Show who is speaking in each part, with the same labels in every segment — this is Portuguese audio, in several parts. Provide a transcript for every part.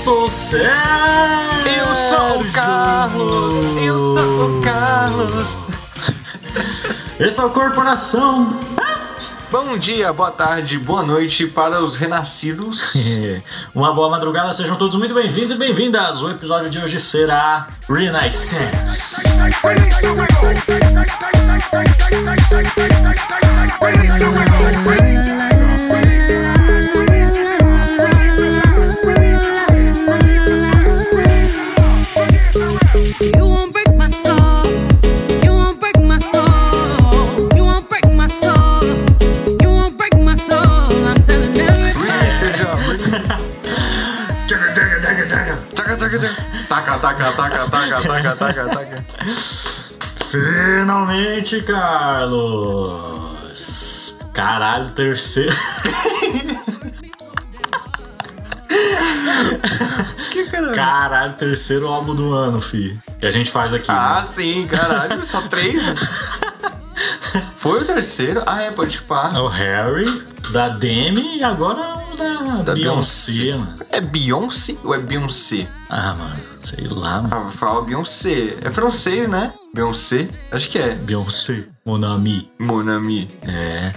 Speaker 1: sou o Sérgio.
Speaker 2: Eu sou o Carlos. Eu sou o Carlos.
Speaker 1: Esse é o Corporação.
Speaker 2: Bom dia, boa tarde, boa noite para os renascidos.
Speaker 1: Uma boa madrugada, sejam todos muito bem-vindos e bem-vindas. O episódio de hoje será Renaissance.
Speaker 2: Taca. Taca, taca, taca.
Speaker 1: Finalmente, Carlos. Caralho, terceiro.
Speaker 2: Que caralho?
Speaker 1: Caralho, terceiro álbum do ano, fi. Que a gente faz aqui.
Speaker 2: Ah,
Speaker 1: né?
Speaker 2: sim, caralho, só três? Foi o terceiro? Ah, é, pode pá.
Speaker 1: O Harry, da Demi e agora da,
Speaker 2: Da
Speaker 1: Beyoncé,
Speaker 2: Beyoncé.
Speaker 1: mano.
Speaker 2: É Beyoncé ou é Beyoncé?
Speaker 1: Ah, mano, sei lá, mano.
Speaker 2: Ah, vou falar Beyoncé. É francês, né? Beyoncé? Acho que é.
Speaker 1: Beyoncé, mon ami.
Speaker 2: Mon ami.
Speaker 1: É.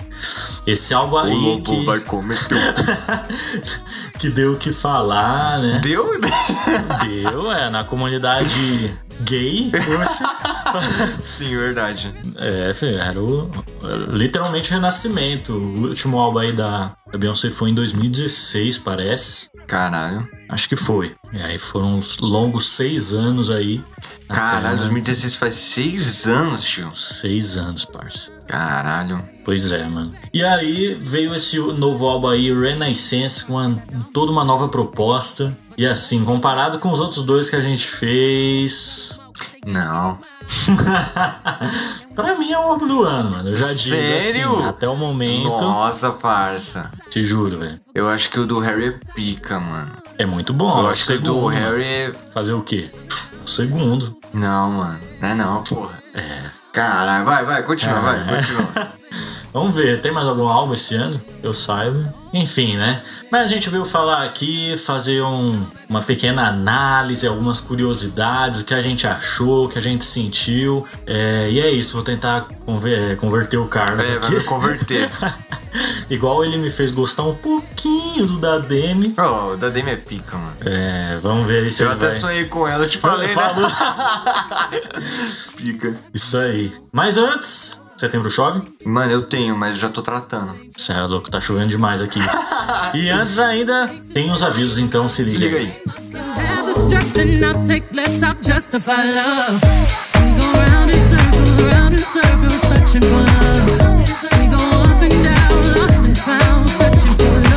Speaker 1: Esse álbum
Speaker 2: O
Speaker 1: aí
Speaker 2: lobo
Speaker 1: que,
Speaker 2: vai comer teu.
Speaker 1: que deu o que falar, né?
Speaker 2: Deu?
Speaker 1: Deu, é, na comunidade gay. Poxa.
Speaker 2: Sim, verdade.
Speaker 1: É, filho, era o, literalmente renascimento. O último álbum aí da, da Beyoncé foi em 2016, parece.
Speaker 2: Caralho.
Speaker 1: Acho que foi. E aí foram uns longos seis anos aí.
Speaker 2: Caralho,
Speaker 1: Até-
Speaker 2: 2016 faz seis anos, tio.
Speaker 1: Seis anos, parça.
Speaker 2: Caralho.
Speaker 1: Pois é, mano. E aí veio esse novo álbum aí, Renaissance, com uma- toda uma nova proposta. E assim, comparado com os outros dois que a gente fez.
Speaker 2: Não.
Speaker 1: pra mim é o álbum do ano, mano. Eu já digo
Speaker 2: Sério?
Speaker 1: assim, até o momento.
Speaker 2: Nossa, parça.
Speaker 1: Te juro, velho.
Speaker 2: Eu acho que o do Harry é pica, mano.
Speaker 1: É muito bom.
Speaker 2: Eu
Speaker 1: é
Speaker 2: acho que o do
Speaker 1: segundo.
Speaker 2: Harry é.
Speaker 1: Fazer o quê? O segundo.
Speaker 2: Não, mano. Não é não, porra.
Speaker 1: É.
Speaker 2: Caralho, vai, vai, continua, vai,
Speaker 1: É.
Speaker 2: continua.
Speaker 1: Vamos ver, tem mais algum álbum esse ano? Eu saiba. Enfim, né? Mas a gente veio falar aqui, fazer um- uma pequena análise, algumas curiosidades, o que a gente achou, o que a gente sentiu. É, e é isso, vou tentar conver- converter o Carlos
Speaker 2: É, vai
Speaker 1: aqui.
Speaker 2: me converter.
Speaker 1: Igual ele me fez gostar um pouquinho do da Demi.
Speaker 2: Oh, o da Demi é pica, mano.
Speaker 1: É, vamos ver aí se
Speaker 2: Eu
Speaker 1: ele
Speaker 2: até
Speaker 1: vai...
Speaker 2: sonhei com ela, eu te falei, né?
Speaker 1: Falou.
Speaker 2: Pica.
Speaker 1: Isso aí. Mas antes, setembro chove?
Speaker 2: Mano, eu tenho, mas já tô tratando.
Speaker 1: Cê é louco, tá chovendo demais aqui. e antes ainda, tem os avisos, então se liga,
Speaker 2: Se liga aí.
Speaker 3: Searching for love. We go up and down, lost and found, searching for love.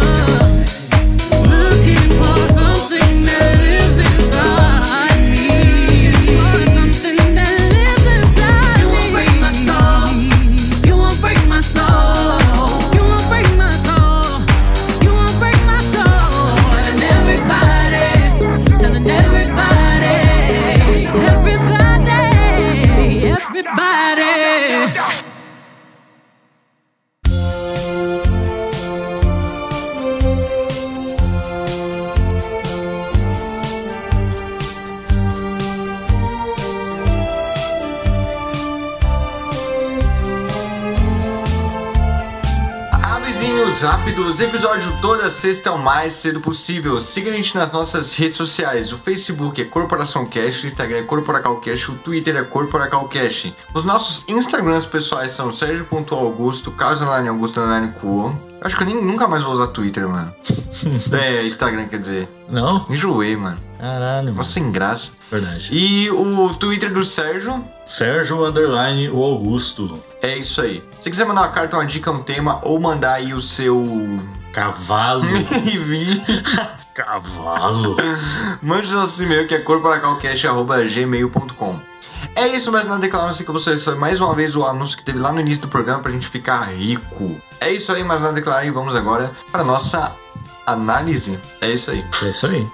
Speaker 2: Rápidos, episódio toda sexta o mais cedo possível. Siga a gente nas nossas redes sociais. O Facebook é Corporação Cash, o Instagram é CorporacalCash, o Twitter é CorporacalCash. Os nossos Instagrams pessoais são Sérgio.augusto, Carlos Augusto Cuon. Acho que eu nem, nunca mais vou usar Twitter, mano. é, Instagram quer dizer.
Speaker 1: Não?
Speaker 2: Enjoei, mano.
Speaker 1: Caralho, mano.
Speaker 2: Nossa, sem graça.
Speaker 1: Verdade.
Speaker 2: E o Twitter do Sérgio
Speaker 1: Sérgio Underline o Augusto.
Speaker 2: é isso aí. Se quiser mandar uma carta, uma dica, um tema, ou mandar aí o seu
Speaker 1: Cavalo. Cavalo.
Speaker 2: mande nosso e-mail que é corporacalcast.gmail.com É isso, mas na declaração que você foi mais uma vez o anúncio que teve lá no início do programa pra gente ficar rico. É isso aí, mas na declaração vamos agora para nossa análise. É isso aí.
Speaker 1: É isso aí.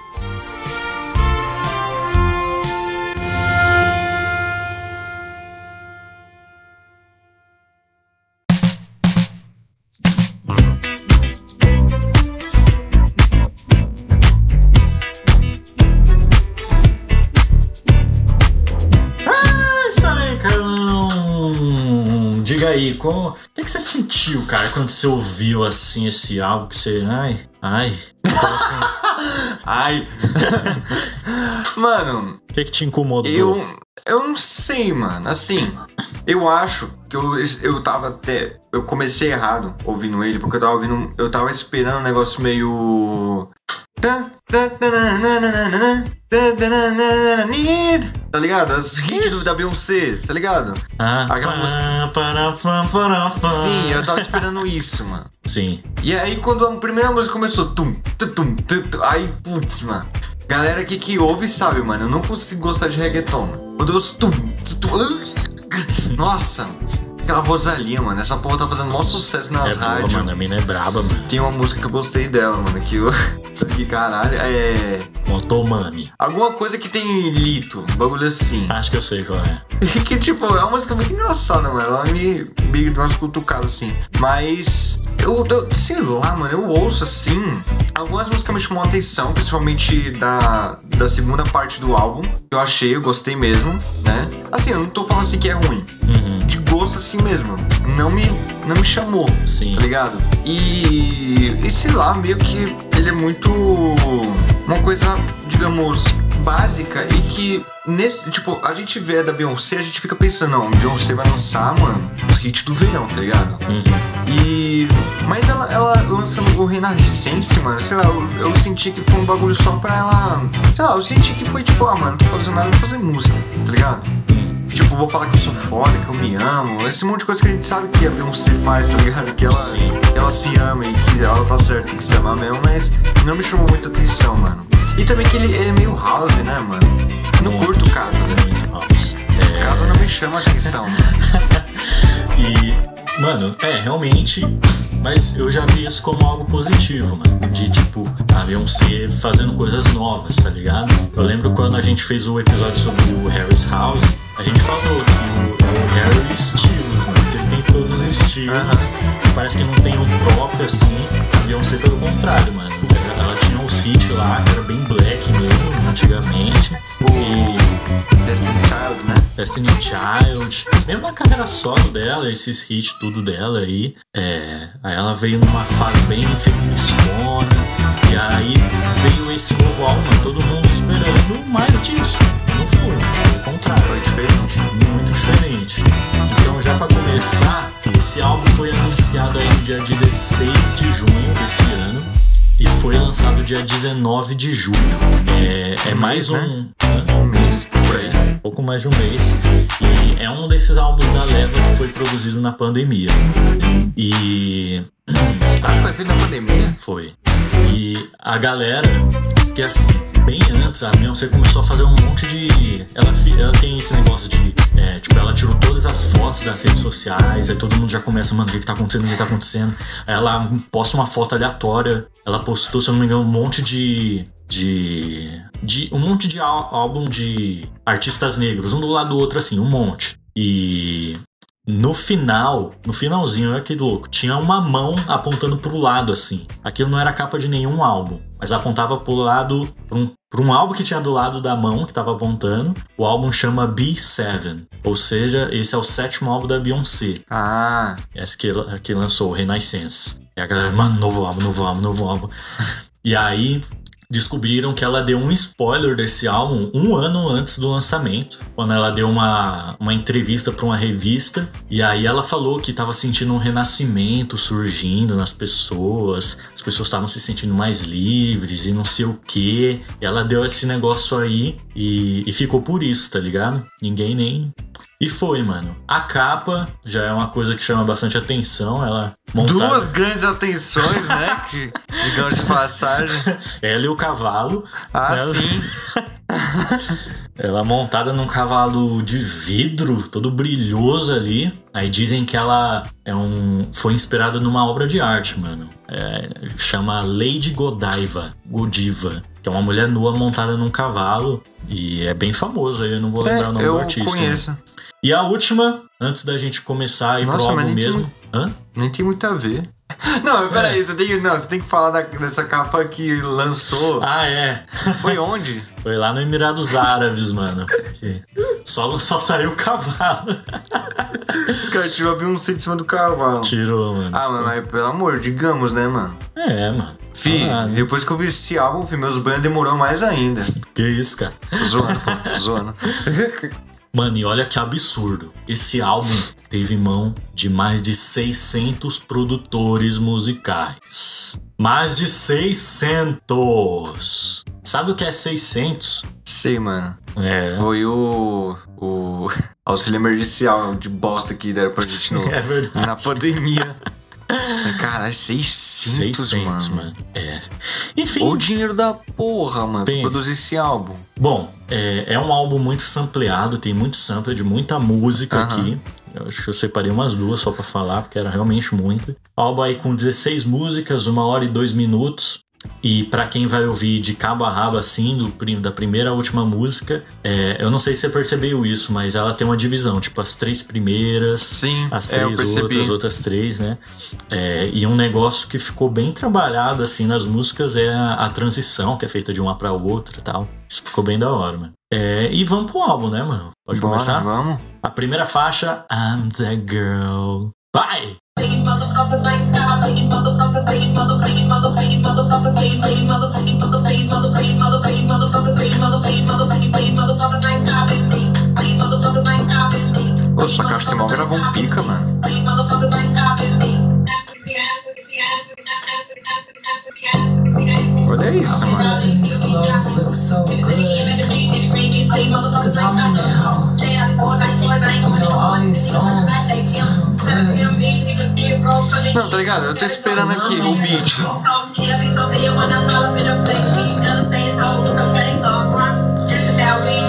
Speaker 1: Qual, o que, que você sentiu, cara, quando você ouviu assim esse álbum que você. Ai, ai. Assim,
Speaker 2: Ai. mano,
Speaker 1: o que, que te incomodou?
Speaker 2: eu. Eu não sei, mano. Assim, eu acho que eu, eu tava até. Eu comecei errado ouvindo ele, porque eu tava ouvindo. Eu tava esperando um negócio meio. Tá ligado? As hits da Beyoncé, tá ligado?
Speaker 1: Ah,
Speaker 2: Aquela música-. Sim, eu tava esperando isso, mano.
Speaker 1: Sim.
Speaker 2: E aí, quando a primeira música começou, tum, tum, aí, putz, mano. Galera aqui que ouve sabe, mano, eu não consigo gostar de reggaeton, mano. Quando eu ouço tum, tum, tum, nossa, aquela Rosalia, mano, essa porra tá fazendo maior sucesso nas
Speaker 1: É boa,
Speaker 2: rádios.
Speaker 1: mano. A mina é braba, mano.
Speaker 2: Tem uma música que eu gostei dela, mano, que eu. que caralho, é.
Speaker 1: Motomami.
Speaker 2: Alguma coisa que tem lito, um bagulho assim.
Speaker 1: Acho que eu sei qual é.
Speaker 2: que, tipo, é uma música muito engraçada, mano. Ela me, me dá umas cutucadas, assim. Mas, eu, eu sei lá, mano, eu ouço, assim, algumas músicas me chamam a atenção, principalmente da, da segunda parte do álbum. Eu achei, eu gostei mesmo, né? Assim, eu não tô falando assim que é ruim. Gosto assim mesmo. Não me, não me chamou,
Speaker 1: Sim.
Speaker 2: tá ligado? E, e sei lá, meio que ele é muito uma coisa, digamos, básica e que nesse, tipo, a gente vê da Beyoncé, a gente fica pensando, não, Beyoncé vai lançar, mano, os hits do verão, tá ligado?
Speaker 1: Uhum.
Speaker 2: E mas ela, ela lançando o Renascense, mano, sei lá, eu, eu senti que foi um bagulho só pra ela, sei lá, eu senti que foi tipo, ah, mano, não tô fazendo nada, vou fazer música, tá ligado? Tipo, vou falar que eu sou foda, que eu me amo. Esse monte de coisa que a gente sabe que a Beyoncé faz, tá ligado? Que ela,
Speaker 1: Sim.
Speaker 2: que ela se ama e que ela tá certa tem que se amar mesmo, mas não me chamou muita atenção, mano. E também que ele, ele é meio house, né, mano? Não
Speaker 1: Muito,
Speaker 2: curto casa, né?
Speaker 1: Muito house. É,
Speaker 2: Casa não me chama atenção.
Speaker 1: E, mano, é, realmente. Mas eu já vi isso como algo positivo, mano. De tipo, a Beyoncé fazendo coisas novas, tá ligado? Eu lembro quando a gente fez o episódio sobre o Harris House, a gente falou que o, o Harry estilos, mano. Que ele tem todos os estilos.
Speaker 2: Aham.
Speaker 1: Parece que não tem um próprio assim. A Beyoncé pelo contrário, mano. Ela tinha uns hits lá que era bem black mesmo, antigamente. E
Speaker 2: Destiny Child, né?
Speaker 1: Destiny Child, mesmo na carreira solo dela, esses hits tudo dela aí, é, aí ela veio numa fase bem feministona, e aí veio esse novo álbum, todo mundo esperando mais disso. Não foi, pelo contrário,
Speaker 2: Foi diferente.
Speaker 1: muito diferente. Então já pra começar, esse álbum foi anunciado aí no dia 16 de junho desse ano. E foi lançado dia 19 de julho. É, é mais
Speaker 2: mês,
Speaker 1: um.
Speaker 2: Um
Speaker 1: pouco mais de um mês. E é um desses álbuns da leva que foi produzido na pandemia. E.
Speaker 2: Ah, foi feito na pandemia?
Speaker 1: Foi. E a galera, que assim, bem antes, a Beyoncé começou a fazer um monte de. Ela, ela tem esse negócio de. é, tipo, ela tirou todas as fotos das redes sociais, aí todo mundo já começa, mano, o que, que tá acontecendo, o que tá acontecendo. Aí ela posta uma foto aleatória. Ela postou, se eu não me engano, um monte de. De. de um monte de ál- álbum de artistas negros, um do lado do outro, assim, um monte. E no final, no finalzinho, olha que louco, tinha uma mão apontando pro lado, assim. Aquilo não era capa de nenhum álbum, mas apontava pro lado, pra um, pra um álbum que tinha do lado da mão que tava apontando. O álbum chama B7, ou seja, esse é o sétimo álbum da Beyoncé.
Speaker 2: Ah,
Speaker 1: Essa que, que lançou, o Renaissance. E a galera, mano, novo álbum, novo álbum, novo álbum. e aí descobriram que ela deu um spoiler desse álbum um ano antes do lançamento, quando ela deu uma, uma entrevista para uma revista. E aí ela falou que estava sentindo um renascimento surgindo nas pessoas, as pessoas estavam se sentindo mais livres e não sei o que. Ela deu esse negócio aí e, e ficou por isso, tá ligado? Ninguém nem e foi, mano. A capa já é uma coisa que chama bastante atenção. Ela montada.
Speaker 2: duas grandes atenções, né? Que, digamos de passagem.
Speaker 1: Ela e o cavalo.
Speaker 2: Ah,
Speaker 1: Ela-
Speaker 2: sim.
Speaker 1: Ela montada num cavalo de vidro, todo brilhoso ali. Aí dizem que ela é um, foi inspirada numa obra de arte, mano. É, chama Lady Godiva, Godiva, que é uma mulher nua montada num cavalo. E é bem famoso, aí eu não vou lembrar
Speaker 2: É,
Speaker 1: o nome do artista. né? E a última, antes da gente começar a ir pro
Speaker 2: Nossa, mas
Speaker 1: álbum
Speaker 2: nem tem
Speaker 1: mesmo. Hã?
Speaker 2: Nem tem muito a ver. Não, mas peraí,
Speaker 1: É.
Speaker 2: você tem, não, você tem que falar da- dessa capa que lançou.
Speaker 1: Ah, é.
Speaker 2: Foi onde?
Speaker 1: Foi lá no Emirados Árabes, mano. Só, só saiu o cavalo.
Speaker 2: Esse cara tirou a Beyoncé de cima do cavalo.
Speaker 1: Tirou, mano.
Speaker 2: Ah, mano, mas pelo amor, digamos, né, mano?
Speaker 1: É, mano.
Speaker 2: Fi,
Speaker 1: Ah,
Speaker 2: depois que eu vi esse álbum, meus banhos demorou mais ainda.
Speaker 1: Que isso, cara.
Speaker 2: Tô zoando, pô, tô zoando.
Speaker 1: Mano, e olha que absurdo. Esse álbum teve mão de mais de 600 produtores musicais. Mais de 600! Sabe o que é 600?
Speaker 2: Sei, mano.
Speaker 1: É.
Speaker 2: Foi o. o auxílio emergencial de bosta que deram pra gente no,
Speaker 1: É verdade.
Speaker 2: na pandemia. Caralho, 600,
Speaker 1: 600,
Speaker 2: mano.
Speaker 1: mano. É. Enfim.
Speaker 2: O dinheiro da porra, mano, pra produzir esse álbum.
Speaker 1: Bom, é, é um álbum muito sampleado, tem muito sample de muita música
Speaker 2: Aham.
Speaker 1: aqui. Eu acho que eu separei umas duas só pra falar, porque era realmente muito. Álbum aí com 16 músicas, uma hora e dois minutos. E pra quem vai ouvir de cabo a rabo assim, do, da primeira à última música, é, eu não sei se você percebeu isso, mas ela tem uma divisão, tipo as três primeiras,
Speaker 2: Sim,
Speaker 1: as
Speaker 2: é,
Speaker 1: três
Speaker 2: percebi.
Speaker 1: outras, outras três, né? É, e um negócio que ficou bem trabalhado assim nas músicas é a, a transição, que é feita de uma pra outra e tal. Isso ficou bem da hora, mano. É, e vamos pro álbum, né, mano? Pode
Speaker 2: Bora,
Speaker 1: começar?
Speaker 2: Vamos?
Speaker 1: A primeira faixa, I'm the Girl. Vai!
Speaker 2: Pô, sua caixa tem mal gravou um pica, mano. Olha isso, mano. Não, tá ligado? Eu tô esperando aqui o beat.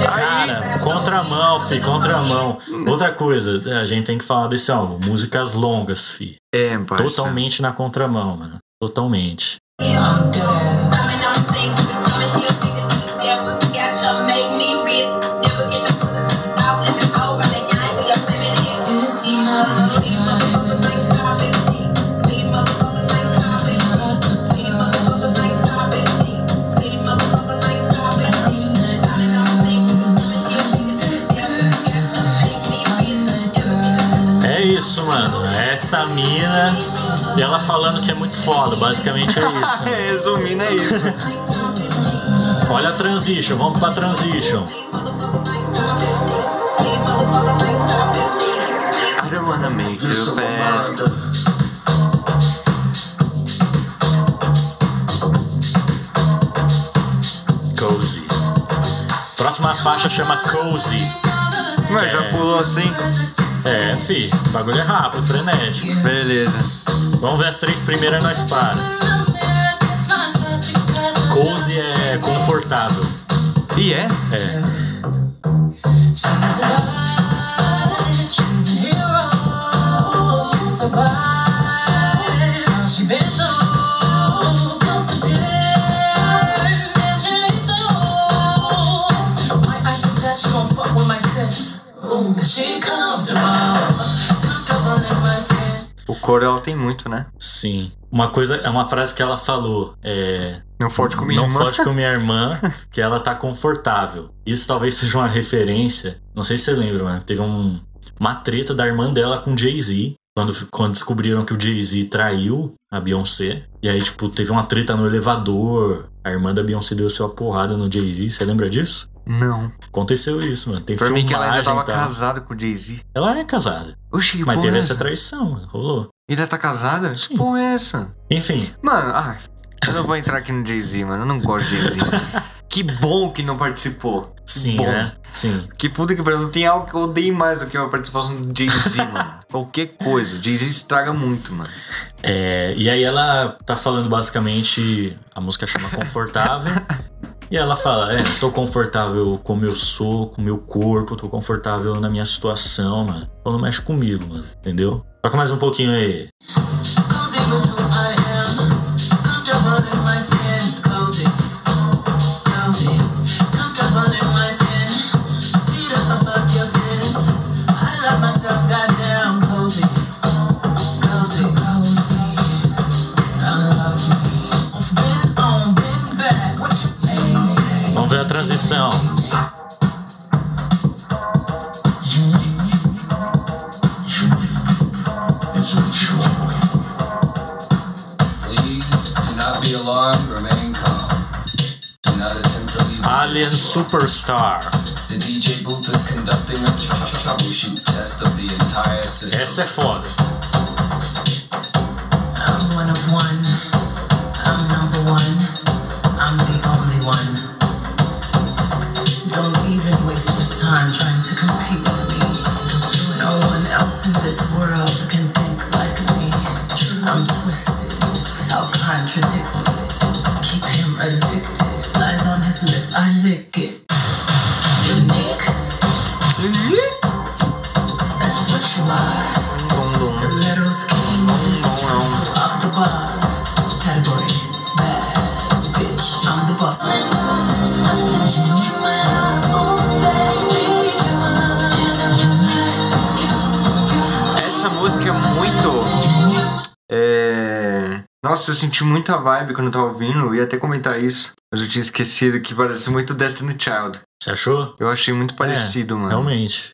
Speaker 1: Cara, contramão, fi, contramão. Outra coisa, a gente tem que falar desse álbum. Músicas longas, fi.
Speaker 2: É, parça.
Speaker 1: Totalmente na contramão, mano. Totalmente. Mano. É Essa mina. E ela falando que é muito foda. Basicamente é isso.
Speaker 2: É, resumindo, é isso.
Speaker 1: Olha a transition, vamos pra transition.
Speaker 2: I don't wanna make you fast.
Speaker 1: Cozy. Próxima faixa chama Cozy.
Speaker 2: Mas já pulou assim?
Speaker 1: É, fi, o bagulho é rápido, frenético.
Speaker 2: Beleza.
Speaker 1: Vamos ver as três primeiras e nós para. Cozy é confortável.
Speaker 2: E é?
Speaker 1: É.
Speaker 2: O coro ela tem muito, né?
Speaker 1: Sim. Uma coisa, é uma frase que ela falou. É.
Speaker 2: Não forte com minha
Speaker 1: não
Speaker 2: irmã.
Speaker 1: forte com minha irmã, que ela tá confortável. Isso talvez seja uma referência. Não sei se você lembra, mano. Teve um, uma treta da irmã dela com Jay-Z. Quando, quando descobriram que o Jay-Z traiu a Beyoncé. E aí, tipo, teve uma treta no elevador. A irmã da Beyoncé deu sua porrada no Jay-Z. Você lembra disso?
Speaker 2: Não.
Speaker 1: Aconteceu isso, mano. Tem
Speaker 2: Pra mim que ela ainda
Speaker 1: filmagem
Speaker 2: tava
Speaker 1: e tal.
Speaker 2: casada com o Jay-Z.
Speaker 1: Ela é casada.
Speaker 2: Oxi, que
Speaker 1: Mas teve
Speaker 2: é
Speaker 1: essa
Speaker 2: essa?
Speaker 1: traição, mano. Rolou.
Speaker 2: Ainda tá casada? Que
Speaker 1: Sim.
Speaker 2: porra é essa?
Speaker 1: Enfim,
Speaker 2: Mano, ah, eu não vou entrar aqui no Jay-Z, mano. Eu não gosto de Jay-Z. que bom que não participou.
Speaker 1: sim,
Speaker 2: bom.
Speaker 1: né? Sim.
Speaker 2: Que puta que pariu. Não tem algo que eu odeio mais do que a participação do Jay-Z, mano. Qualquer coisa. Jay-Z estraga muito, mano.
Speaker 1: É, e aí ela tá falando basicamente, a música chama Confortável. e ela fala, é, tô confortável como eu sou, com meu corpo, tô confortável na minha situação, mano. Então não mexe comigo, mano, entendeu? Toca mais um pouquinho aí.
Speaker 4: Please do not
Speaker 1: be alarmed, remain calm. Alien Superstar.
Speaker 5: The DJ booth is conducting a troubleshoot test of the entire system.
Speaker 2: Nossa, eu senti muita vibe quando eu tava ouvindo. Eu ia até comentar isso. Mas eu tinha esquecido que parece muito Destiny Child.
Speaker 1: Você achou?
Speaker 2: Eu achei muito parecido,
Speaker 1: É,
Speaker 2: mano.
Speaker 1: Realmente.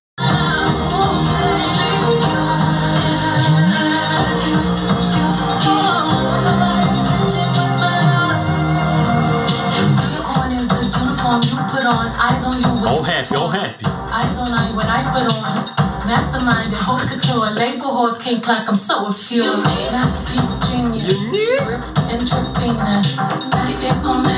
Speaker 4: boys can't clock, I'm so obscure. Masterpiece genius. Rip and trippiness. They get on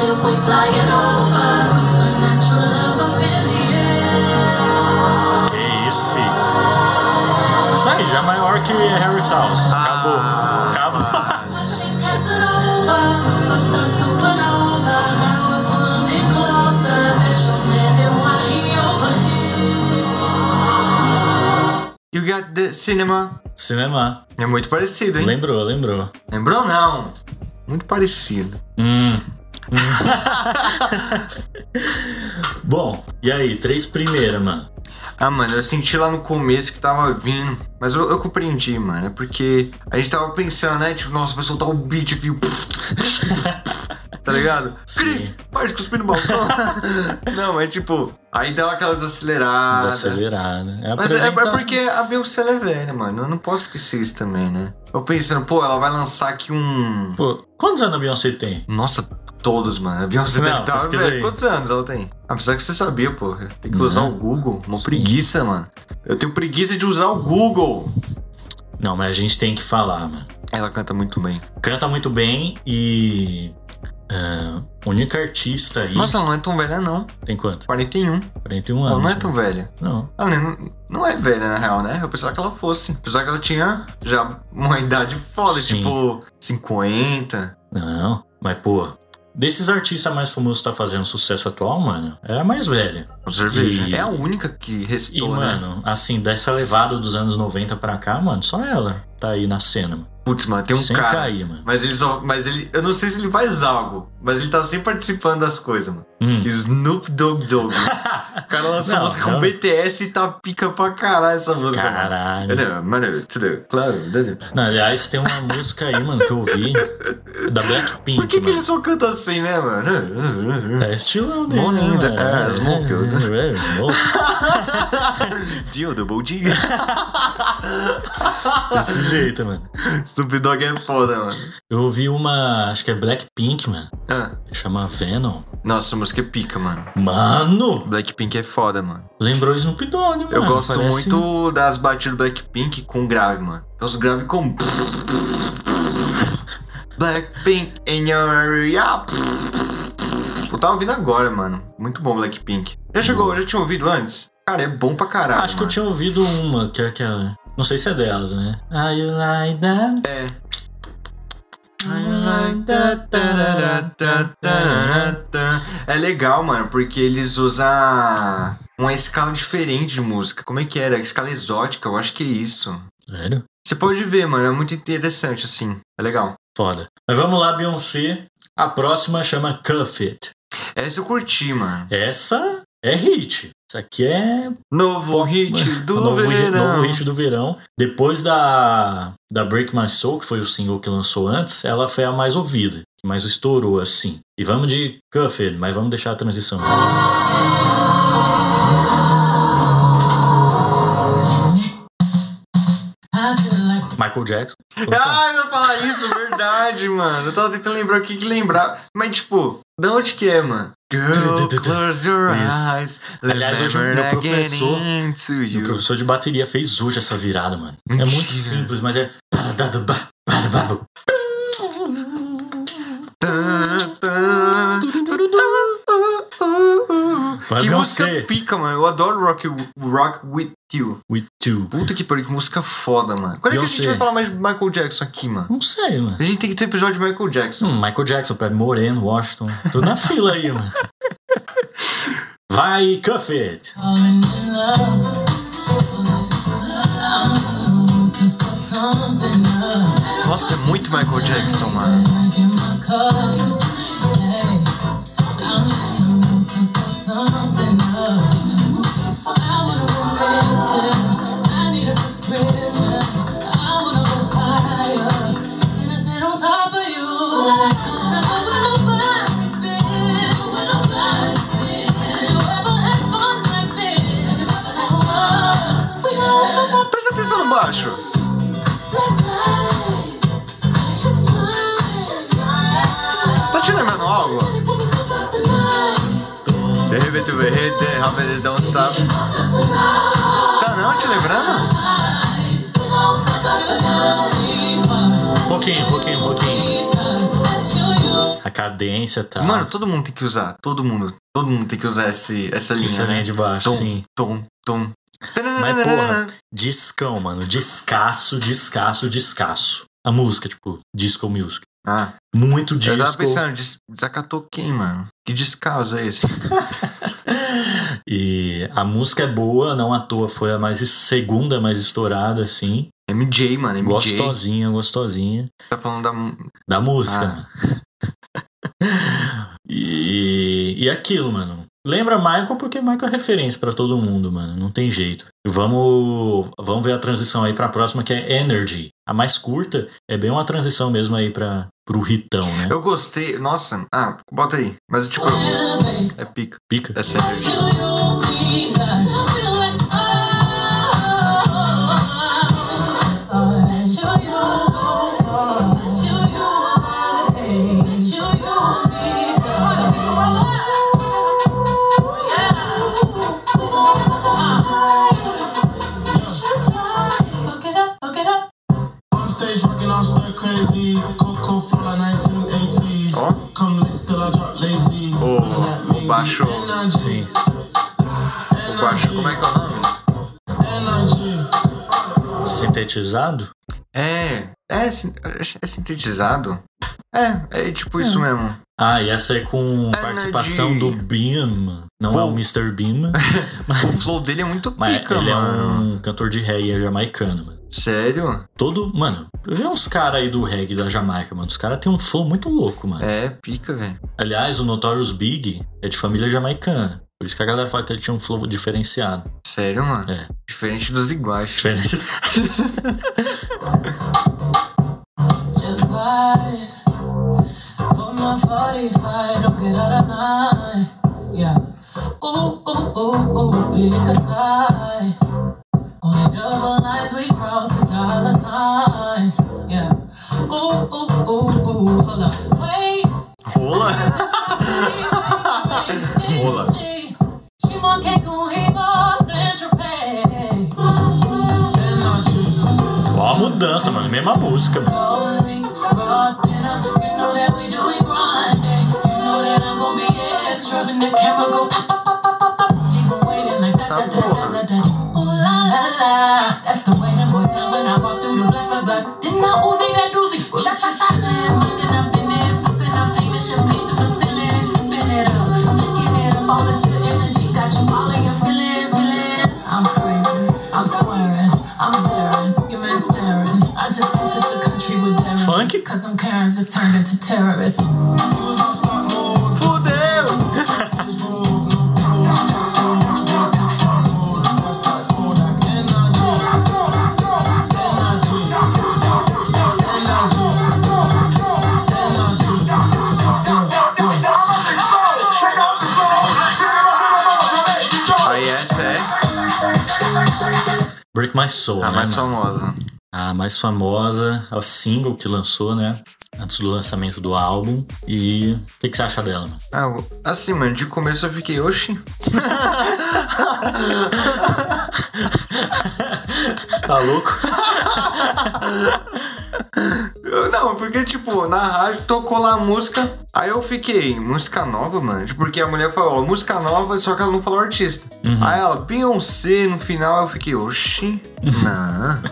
Speaker 4: over. Bullshit. We flying over. Supernatural love up in the air.
Speaker 1: Que isso, filho. Isso aí, já é maior que Harry Styles. Acabou. Acabou.
Speaker 4: Here.
Speaker 2: You got the cinema.
Speaker 1: Cinema.
Speaker 2: É muito parecido, hein?
Speaker 1: Lembrou, lembrou.
Speaker 2: Lembrou não? Muito parecido.
Speaker 1: Hum. Hum. Bom, e aí? Três primeiras, mano.
Speaker 2: Ah, mano, eu senti lá no começo que tava vindo. Mas eu, eu compreendi, mano. É porque a gente tava pensando, né? Tipo, nossa, vai soltar o beat, viu? tá ligado?
Speaker 1: Sim.
Speaker 2: Cris, pode cuspir no balcão. Não, é tipo, aí dá aquela desacelerada.
Speaker 1: Desacelerada. É
Speaker 2: Mas é, é porque a Beyoncé é velha, mano. Eu não posso esquecer isso também, né? Eu pensando, pô, ela vai lançar aqui um.
Speaker 1: Pô, quantos anos a Beyoncé tem?
Speaker 2: Nossa, todos, mano. A Beyoncé
Speaker 1: Não,
Speaker 2: deve estar. Quantos anos ela tem? Apesar que você sabia, pô. Tem que
Speaker 1: Uhum.
Speaker 2: usar o Google. Uma
Speaker 1: Sim.
Speaker 2: preguiça, mano. Eu tenho preguiça de usar o Google.
Speaker 1: Não, mas a gente tem que falar, mano.
Speaker 2: Ela canta muito bem.
Speaker 1: Canta muito bem e. é, única artista aí.
Speaker 2: Nossa, ela não é tão velha, não.
Speaker 1: Tem quanto?
Speaker 2: 41.
Speaker 1: 41
Speaker 2: Ela
Speaker 1: anos.
Speaker 2: não é
Speaker 1: né?
Speaker 2: tão velha.
Speaker 1: Não.
Speaker 2: Ela nem- não é velha, na real, né? Eu pensava que ela fosse. Pensava que ela tinha já uma idade foda,
Speaker 1: Sim.
Speaker 2: tipo 50.
Speaker 1: Não. Mas, pô, desses artistas mais famosos que tá fazendo sucesso atual, mano, é a mais velha.
Speaker 2: Cerveja.
Speaker 1: E-
Speaker 2: É a única que
Speaker 1: E,
Speaker 2: restou, né?
Speaker 1: mano, assim, dessa levada dos anos 90 pra cá, mano, só ela tá aí na cena, mano.
Speaker 2: Putz, mano, tem um
Speaker 1: Sem
Speaker 2: cara.
Speaker 1: cair, mano.
Speaker 2: Mas ele só. Mas ele. Eu não sei se ele faz algo, mas ele tá sempre participando das coisas, mano.
Speaker 1: Hum.
Speaker 2: Snoop Dogg Dogg. o cara lançou
Speaker 1: Não,
Speaker 2: música com
Speaker 1: não.
Speaker 2: BTS e tá pica pra caralho essa música.
Speaker 1: Caralho.
Speaker 2: Mano, mano, tudo, claro. né?
Speaker 1: Não, aliás, tem uma música aí, mano, que eu ouvi da Blackpink,
Speaker 2: Por que, que
Speaker 1: mano.
Speaker 2: ele só canta assim, né, mano?
Speaker 1: É estilão dele,
Speaker 2: Morning,
Speaker 1: né, mano?
Speaker 2: é, Smoke,
Speaker 1: É, Smoke.
Speaker 2: Dio do Bold
Speaker 1: Desse jeito, mano.
Speaker 2: Snoop Dogg é foda, mano.
Speaker 1: Eu ouvi uma, acho que é Blackpink, mano.
Speaker 2: Ah,
Speaker 1: Chama Venom.
Speaker 2: nossa, essa música é pica, mano.
Speaker 1: Mano,
Speaker 2: Blackpink é foda, mano.
Speaker 1: lembrou Snoop Dogg, mano.
Speaker 2: Eu gosto
Speaker 1: Parece-
Speaker 2: muito das batidas do Blackpink com grave, mano. Os graves com. Blackpink in your area. Eu tava ouvindo agora, mano. Muito bom, Blackpink. Já chegou, já tinha ouvido antes? Cara, é bom pra caralho.
Speaker 1: Acho que eu
Speaker 2: mano.
Speaker 1: tinha ouvido uma, que é aquela. Não sei se é delas, né? Are you like that?
Speaker 2: É. É legal, mano, porque eles usam uma escala diferente de música. Como é que era? Escala exótica, eu acho que é isso.
Speaker 1: Sério?
Speaker 2: Você pode ver, mano, é muito interessante, assim. É legal.
Speaker 1: Foda. Mas vamos lá, Beyoncé. A próxima chama Cuff It.
Speaker 2: Essa eu curti, mano.
Speaker 1: Essa é hit. Isso aqui é
Speaker 2: Novo hit do
Speaker 1: novo,
Speaker 2: verão.
Speaker 1: novo hit do verão. Depois da, da Break My Soul, que foi o single que lançou antes, ela foi a mais ouvida, que mais estourou assim. E vamos de Cuffed, mas vamos deixar a transição. Michael Jackson.
Speaker 2: Ah, eu ia falar isso, verdade, mano. Eu tava tentando lembrar o que que lembrar. Mas, tipo, da onde que é, mano? Girl, close your eyes.
Speaker 1: Aliás, hoje meu professor-
Speaker 2: you.
Speaker 1: professor de bateria fez hoje essa virada, mano. É muito simples, mas é. Vai
Speaker 2: Que música pica, mano. Eu adoro rock, rock With You.
Speaker 1: With you.
Speaker 2: Puta que pariu, que música foda, mano. Quando é que a gente vai falar mais de Michael Jackson aqui, mano?
Speaker 1: Não sei, mano.
Speaker 2: A gente tem que ter episódio de Michael Jackson.
Speaker 1: Hum, Michael Jackson, Pé Moreno, Washington. Tudo na fila aí, mano. Vai,
Speaker 3: something up.
Speaker 2: Nossa, é muito Michael Jackson, mano. Tá te lembrando algo? River to the Head, The Rabbit Don't Stop. Tá não te lembrando?
Speaker 1: Pouquinho, pouquinho, pouquinho. A cadência tá.
Speaker 2: Mano, todo mundo tem que usar. Todo mundo. Todo mundo tem que usar esse, essa linha.
Speaker 1: essa
Speaker 2: né?
Speaker 1: linha de baixo,
Speaker 2: Tom,
Speaker 1: sim.
Speaker 2: tom, tom.
Speaker 1: Mas, porra, discão, mano. Descasso, descasso, descasso. A música, tipo, disco music.
Speaker 2: Ah,
Speaker 1: Muito
Speaker 2: eu tava
Speaker 1: disco.
Speaker 2: pensando, des desacatou quem, mano? Que descaso é esse?
Speaker 1: E a música é boa, não à toa foi a mais segunda mais estourada, assim.
Speaker 2: MJ, mano, MJ.
Speaker 1: Gostosinha, gostosinha.
Speaker 2: Tá falando da.
Speaker 1: Da música,
Speaker 2: Ah.
Speaker 1: e, e aquilo, mano. Lembra Michael porque Michael é referência pra todo mundo, mano. Não tem jeito. Vamos, vamos ver a transição aí pra próxima que é Energy. A mais curta é bem uma transição mesmo aí para pro hitão, né?
Speaker 2: Eu gostei. Nossa. Ah, bota aí. Mas tipo, é pica.
Speaker 1: Pica.
Speaker 2: Essa energia.
Speaker 6: On stage rocking, I'm stir crazy. Coco flow like 1980s.
Speaker 2: Ó.
Speaker 6: Come lit, still I drop lazy.
Speaker 2: O, baixo.
Speaker 6: Energy,
Speaker 1: Sim.
Speaker 2: O baixo. Como é que é o nome?
Speaker 6: energy.
Speaker 1: Sintetizado?
Speaker 2: É. É, é sintetizado? É, é tipo isso mesmo.
Speaker 1: Ah, e essa é com participação do Beam. Não é o
Speaker 2: Pô.
Speaker 1: Mr. Beam,
Speaker 2: O flow dele é muito
Speaker 1: mas
Speaker 2: pica,
Speaker 1: ele
Speaker 2: mano.
Speaker 1: é um cantor de reggae jamaicano, mano.
Speaker 2: Sério?
Speaker 1: Todo. Mano, eu vi uns caras aí do reggae da Jamaica, mano. Os caras têm um flow muito louco, mano.
Speaker 2: É, pica, velho.
Speaker 1: Aliás, o Notorious Big é de família jamaicana. Por isso que a galera fala que ele tinha um flow diferenciado.
Speaker 2: Sério, mano?
Speaker 1: É.
Speaker 2: Diferente dos iguais.
Speaker 1: Diferente.
Speaker 3: Just fight for my 45. Don't get out of line. Yeah. Ooh, ooh, ooh, ooh. Pick a side. Double lines we cross is dollar signs. Yeah. Ooh, ooh, ooh, ooh. Hold up. Wait.
Speaker 2: Rola?
Speaker 3: Rola. She more cake on Hemos and Trapez.
Speaker 1: Ó a mudança, mano. Mesma música, mano.
Speaker 3: Police, raw That's the way them boys sound when I walk through the black, black, black. Didn't I Uzi that doozy? Shot, shot, shot. Minding up business. Popping up famous champagne through the ceiling. It up. It up. All this good energy. Got you all in your feelings, feelings. I'm crazy. I'm swearing. I'm daring. Your man staring. I just entered the country with terrorists.
Speaker 1: Funky.
Speaker 3: Cause them Karens just turned into terrorists.
Speaker 1: Break My Soul,
Speaker 2: A
Speaker 1: né,
Speaker 2: mais
Speaker 1: mano?
Speaker 2: famosa.
Speaker 1: A mais famosa, é o single que lançou, né? Antes do lançamento do álbum. E o que, que você acha dela, mano?
Speaker 2: Ah, assim, mano, de começo eu fiquei, oxi.
Speaker 1: Tá louco?
Speaker 2: Não, porque, tipo, na rádio tocou lá a música, aí eu fiquei, música nova, mano? Porque a mulher falou, música nova, só que ela não falou artista. Aí ela, Beyoncé, no final eu fiquei, oxi, não,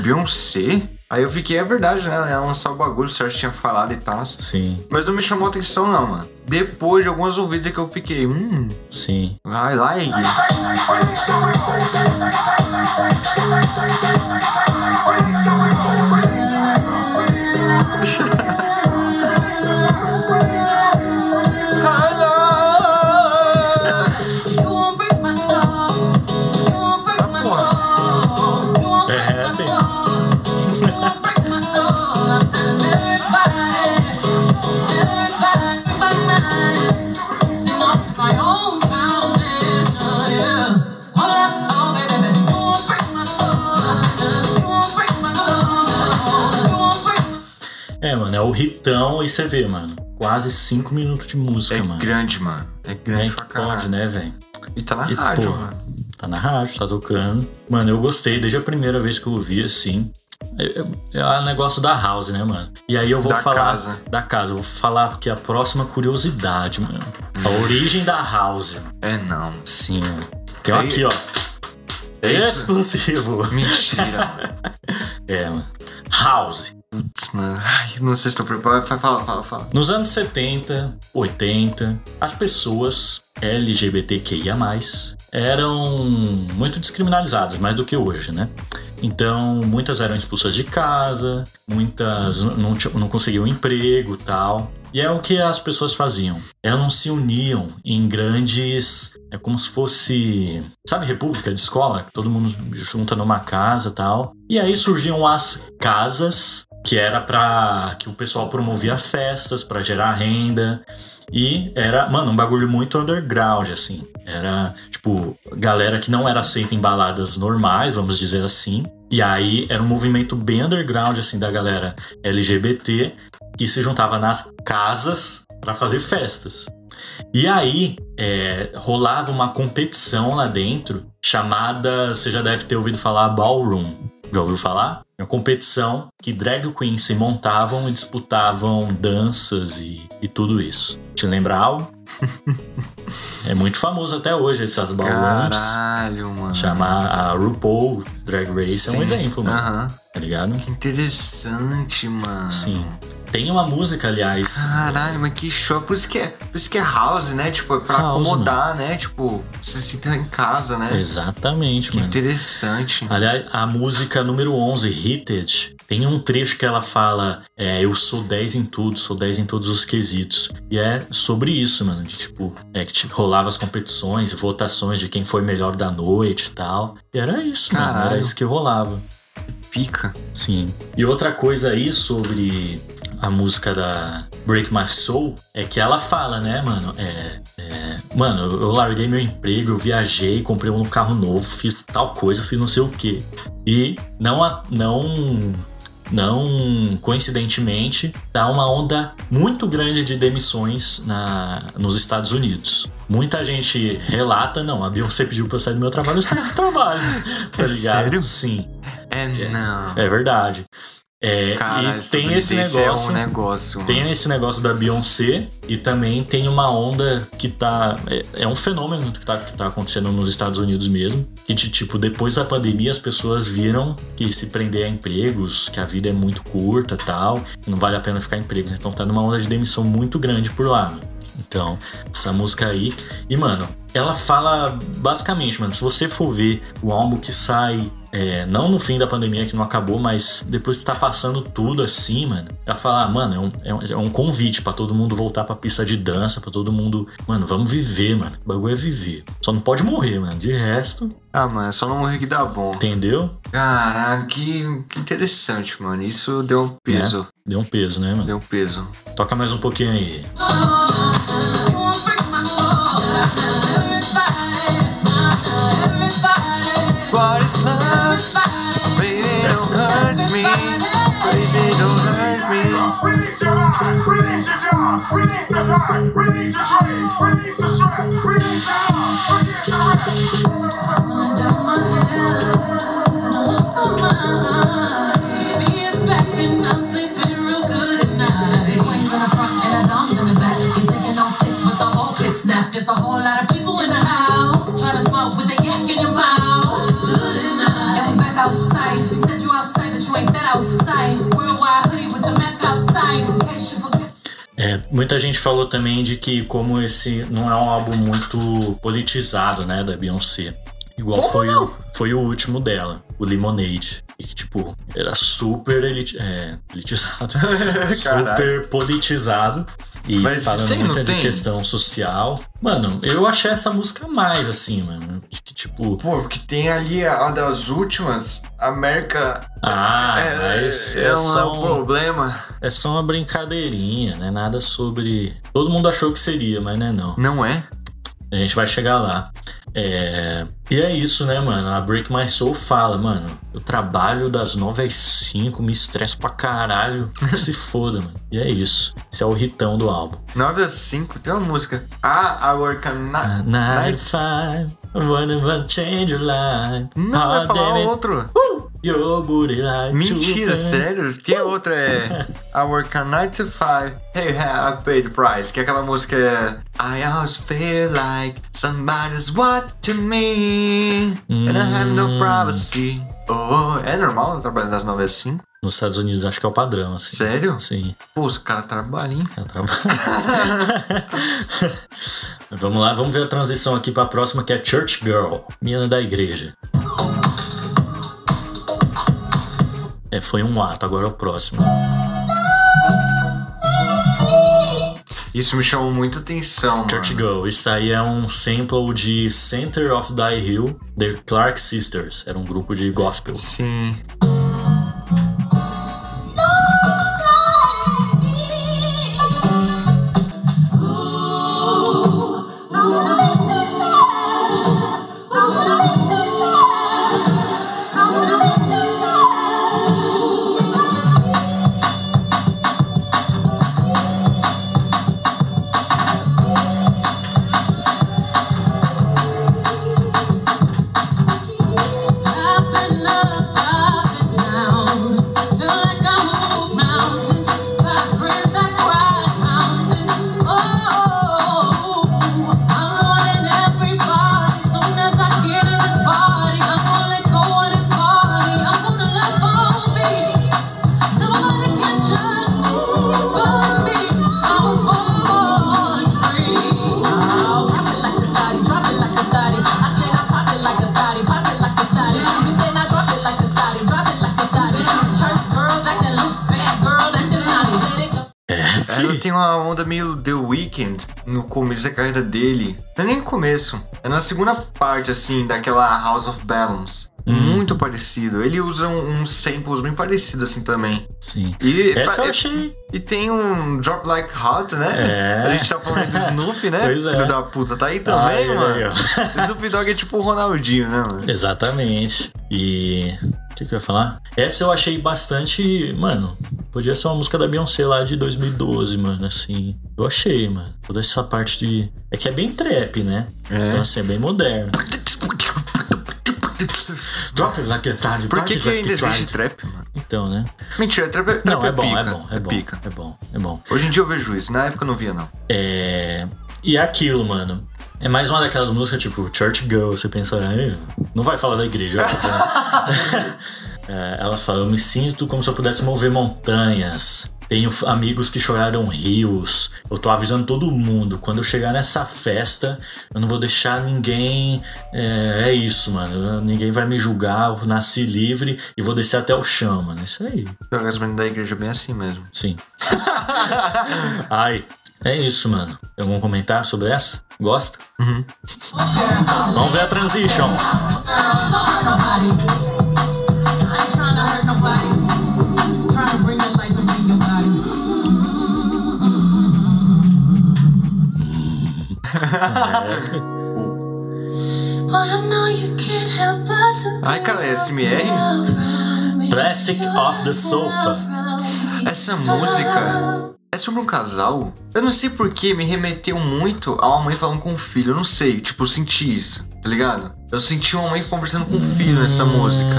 Speaker 2: Beyoncé? Aí eu fiquei, é verdade, né? Ela lançou o bagulho, o Sérgio tinha falado e tal.
Speaker 1: Sim,
Speaker 2: Mas não me chamou atenção, não, mano. Depois de algumas ouvidas que eu fiquei, hum,
Speaker 1: sim.
Speaker 2: vai lá, Iggy.
Speaker 1: Mano, é o hitão e você vê, mano. Quase cinco minutos de música,
Speaker 2: É
Speaker 1: mano.
Speaker 2: grande, mano. É grande
Speaker 1: É
Speaker 2: pra
Speaker 1: que pode,
Speaker 2: caralho.
Speaker 1: né, velho?
Speaker 2: E tá na
Speaker 1: E,
Speaker 2: rádio,
Speaker 1: pô,
Speaker 2: mano.
Speaker 1: Tá na rádio, tá tocando. Mano, eu gostei desde a primeira vez que eu ouvi, assim. É, é, é o negócio da house, né, mano? E aí eu vou
Speaker 2: Da
Speaker 1: falar
Speaker 2: casa.
Speaker 1: da casa. Eu vou falar porque a próxima curiosidade, mano. A origem da house.
Speaker 2: É não.
Speaker 1: Sim, mano. Tem
Speaker 2: Aí-
Speaker 1: aqui, ó.
Speaker 2: É isso?
Speaker 1: Exclusivo.
Speaker 2: Mentira, mano.
Speaker 1: É, mano. House.
Speaker 2: Putz, mano. Ai, não sei se tô preparado. Fala, fala, fala.
Speaker 1: Nos anos 70, 80, as pessoas LGBTQIA+, eram muito descriminalizadas, mais do que hoje, né? Então, muitas eram expulsas de casa, muitas não, não conseguiam emprego tal. E é o que as pessoas faziam. Elas se uniam em grandes. É como se fosse. Sabe, república de escola? Que todo mundo junta numa casa tal. E aí surgiam as casas, que era pra. que o pessoal promovia festas pra gerar renda. E era, mano, um bagulho muito underground, assim. Era, tipo, galera que não era aceita em baladas normais, vamos dizer assim. E aí era um movimento bem underground, assim, da galera LGBT que se juntava nas casas pra fazer festas. E aí é, rolava uma competição lá dentro chamada, você já deve ter ouvido falar, Ballroom. Já ouviu falar? Uma competição que drag queens se montavam e disputavam danças e, e tudo isso. Te lembra algo? é muito famoso até hoje essas ballrooms.
Speaker 2: Caralho, mano.
Speaker 1: Chamar a RuPaul Drag Race é um
Speaker 2: Sim.
Speaker 1: exemplo, mano.
Speaker 2: Aham.
Speaker 1: Tá ligado?
Speaker 2: Que interessante, mano.
Speaker 1: Sim. Tem uma música, aliás.
Speaker 2: Caralho, mas que show. Por isso que é, por isso que é house, né? Tipo, é pra
Speaker 1: House,
Speaker 2: acomodar, né? Tipo, você se sinta em casa, né?
Speaker 1: Exatamente,
Speaker 2: Que
Speaker 1: mano.
Speaker 2: interessante.
Speaker 1: Aliás, a música número 11, Hitted, tem um trecho que ela fala: é, Eu sou 10 em tudo, sou 10 em todos os quesitos. E é sobre isso, mano. De, tipo, é que tipo, rolava as competições votações de quem foi melhor da noite e tal. E era isso, mano. Era
Speaker 2: Caralho.
Speaker 1: isso que rolava.
Speaker 2: Pica.
Speaker 1: Sim. E outra coisa aí sobre a música da Break My Soul é que ela fala, né, mano? É, é, mano, eu larguei meu emprego, eu viajei, comprei um carro novo, fiz tal coisa, fiz não sei o quê. E não, a- não, não coincidentemente, dá uma onda muito grande de demissões na, nos Estados Unidos. Muita gente relata, não, a Beyoncé pediu pra eu sair do meu trabalho, eu saí do trabalho. Tá
Speaker 2: É
Speaker 1: ligado?
Speaker 2: sério?
Speaker 1: Sim.
Speaker 2: É, não.
Speaker 1: É verdade. É,
Speaker 2: Cara,
Speaker 1: e tem esse negócio.
Speaker 2: É um negócio.
Speaker 1: Tem esse negócio da Beyoncé e também tem uma onda que tá. É, é um fenômeno que tá, que tá acontecendo nos Estados Unidos mesmo. Que, de, tipo, depois da pandemia as pessoas viram que se prender a empregos, que a vida é muito curta tal, não vale a pena ficar em emprego. Então tá numa onda de demissão muito grande por lá, mano. Então, essa música aí. E, mano, ela fala basicamente, mano, se você for ver o álbum que sai. é, não no fim da pandemia que não acabou, mas depois que tá passando tudo assim, mano. Ela fala, ah, mano, é um, é um, é um convite pra todo mundo voltar pra pista de dança, pra todo mundo. Mano, vamos viver, mano. O bagulho é viver. Só não pode morrer, mano. De resto,
Speaker 2: Ah, mano, é só não morrer que dá bom.
Speaker 1: entendeu?
Speaker 2: Caralho, que, que interessante, mano. Isso deu um peso.
Speaker 1: Deu um peso, né, mano?
Speaker 2: Deu um peso.
Speaker 1: Toca mais um pouquinho aí.
Speaker 4: You
Speaker 6: release the time, release your strain, release the stress, release the rest.
Speaker 1: Muita gente falou também de que como esse não é um álbum muito politizado, né, da Beyoncé. Igual foi o, foi o último dela, o Lemonade. E que, tipo, era super eliti é, elitizado. super politizado. E
Speaker 2: Mas
Speaker 1: falando
Speaker 2: tem,
Speaker 1: muito de
Speaker 2: tem?
Speaker 1: questão social. Mano, eu achei essa música mais, assim, mano. De Que, tipo,
Speaker 2: Pô, porque tem ali a, a das últimas, América
Speaker 1: ah,
Speaker 2: é,
Speaker 1: mas
Speaker 2: é,
Speaker 1: é,
Speaker 2: um
Speaker 1: só um-
Speaker 2: problema.
Speaker 1: É só uma brincadeirinha, né? Nada sobre. Todo mundo achou que seria, mas não é não.
Speaker 2: Não é?
Speaker 1: A gente vai chegar lá. É... E é isso, né, mano? A Break My Soul fala, mano, eu trabalho das 9 às 5, me estresso pra caralho. Se foda, mano. E é isso. Esse é o hitão do álbum.
Speaker 2: 9 a 5, tem uma música. Ah, I work a
Speaker 1: Ah,
Speaker 2: night.
Speaker 1: 9 to 5, wanna change your life.
Speaker 2: Não, vai
Speaker 1: Ah,
Speaker 2: falar outro.
Speaker 1: like
Speaker 2: Mentira, sério? Tem a outra, é I work a 9 to 5, hey, I paid the price. Que é aquela música é I always feel like somebody's watching me And I have no
Speaker 1: Hum.
Speaker 2: privacy. Oh, é normal eu trabalhar das 9 às 5?
Speaker 1: Nos Estados Unidos acho que é o padrão, assim.
Speaker 2: Sério?
Speaker 1: Sim.
Speaker 2: Pô, os caras trabalham, hein?
Speaker 1: Trabalho. vamos lá, vamos ver a transição aqui pra próxima que é Church Girl, menina da igreja. É, foi um ato, agora é o próximo.
Speaker 2: Isso me chamou muita atenção,
Speaker 1: Church
Speaker 2: mano.
Speaker 1: Girl, isso aí é um sample de Center of Die Hill, The Clark Sisters. Era um grupo de gospel.
Speaker 2: Sim. Carreira dele. Não é nem no começo. É na segunda parte, assim, daquela House of Balance.
Speaker 1: Hum.
Speaker 2: Muito parecido. Ele usa um- uns samples bem parecidos, assim, também.
Speaker 1: Sim.
Speaker 2: E,
Speaker 1: Essa eu achei.
Speaker 2: e tem um Drop Like Hot, né?
Speaker 1: É.
Speaker 2: A gente tá falando de Snoop, né?
Speaker 1: Pois é.
Speaker 2: Filho da puta. Tá aí também, mano.
Speaker 1: legal.
Speaker 2: Snoop Dogg é tipo o Ronaldinho, né, mano?
Speaker 1: Exatamente. E. O que, que eu ia falar? Essa eu achei bastante. Mano, podia ser uma música da Beyoncé lá de 2012, mano. Assim. Eu achei, mano. Toda essa parte de. É que é bem trap, né?
Speaker 2: É.
Speaker 1: Então, assim, é bem moderno. Drop it like a tiny,
Speaker 2: Por que, que ainda existe trap, mano?
Speaker 1: Então, né?
Speaker 2: Mentira, trap, é- trap
Speaker 1: Não, é bom,
Speaker 2: pica.
Speaker 1: é bom, é bom.
Speaker 2: pica.
Speaker 1: É bom, é bom, é.
Speaker 2: Hoje em dia eu vejo isso. Na época eu não via, não.
Speaker 1: É... E é aquilo, mano. É mais uma daquelas músicas tipo Church Girl, você pensa, "Ai, não vai falar da igreja. né?" É, ela fala, eu me sinto como se eu pudesse mover montanhas. Tenho amigos que choraram rios. Eu tô avisando todo mundo. Quando eu chegar nessa festa, eu não vou deixar ninguém. É, é isso, mano. Ninguém vai me julgar. Eu nasci livre e vou descer até o chão, mano. Isso aí.
Speaker 2: O casamento da igreja é bem assim mesmo.
Speaker 1: Sim. Ai, é isso, mano. Tem algum comentário sobre essa? Gosta? Vamos ver a transition.
Speaker 2: Ai, cara, é SMR?
Speaker 1: Plastic of the Sofa.
Speaker 2: Essa música é sobre um casal. Eu não sei porque me remeteu muito a uma mãe falando com o filho. Eu não sei, tipo, eu senti isso, tá ligado? Eu senti uma mãe conversando com o filho nessa música.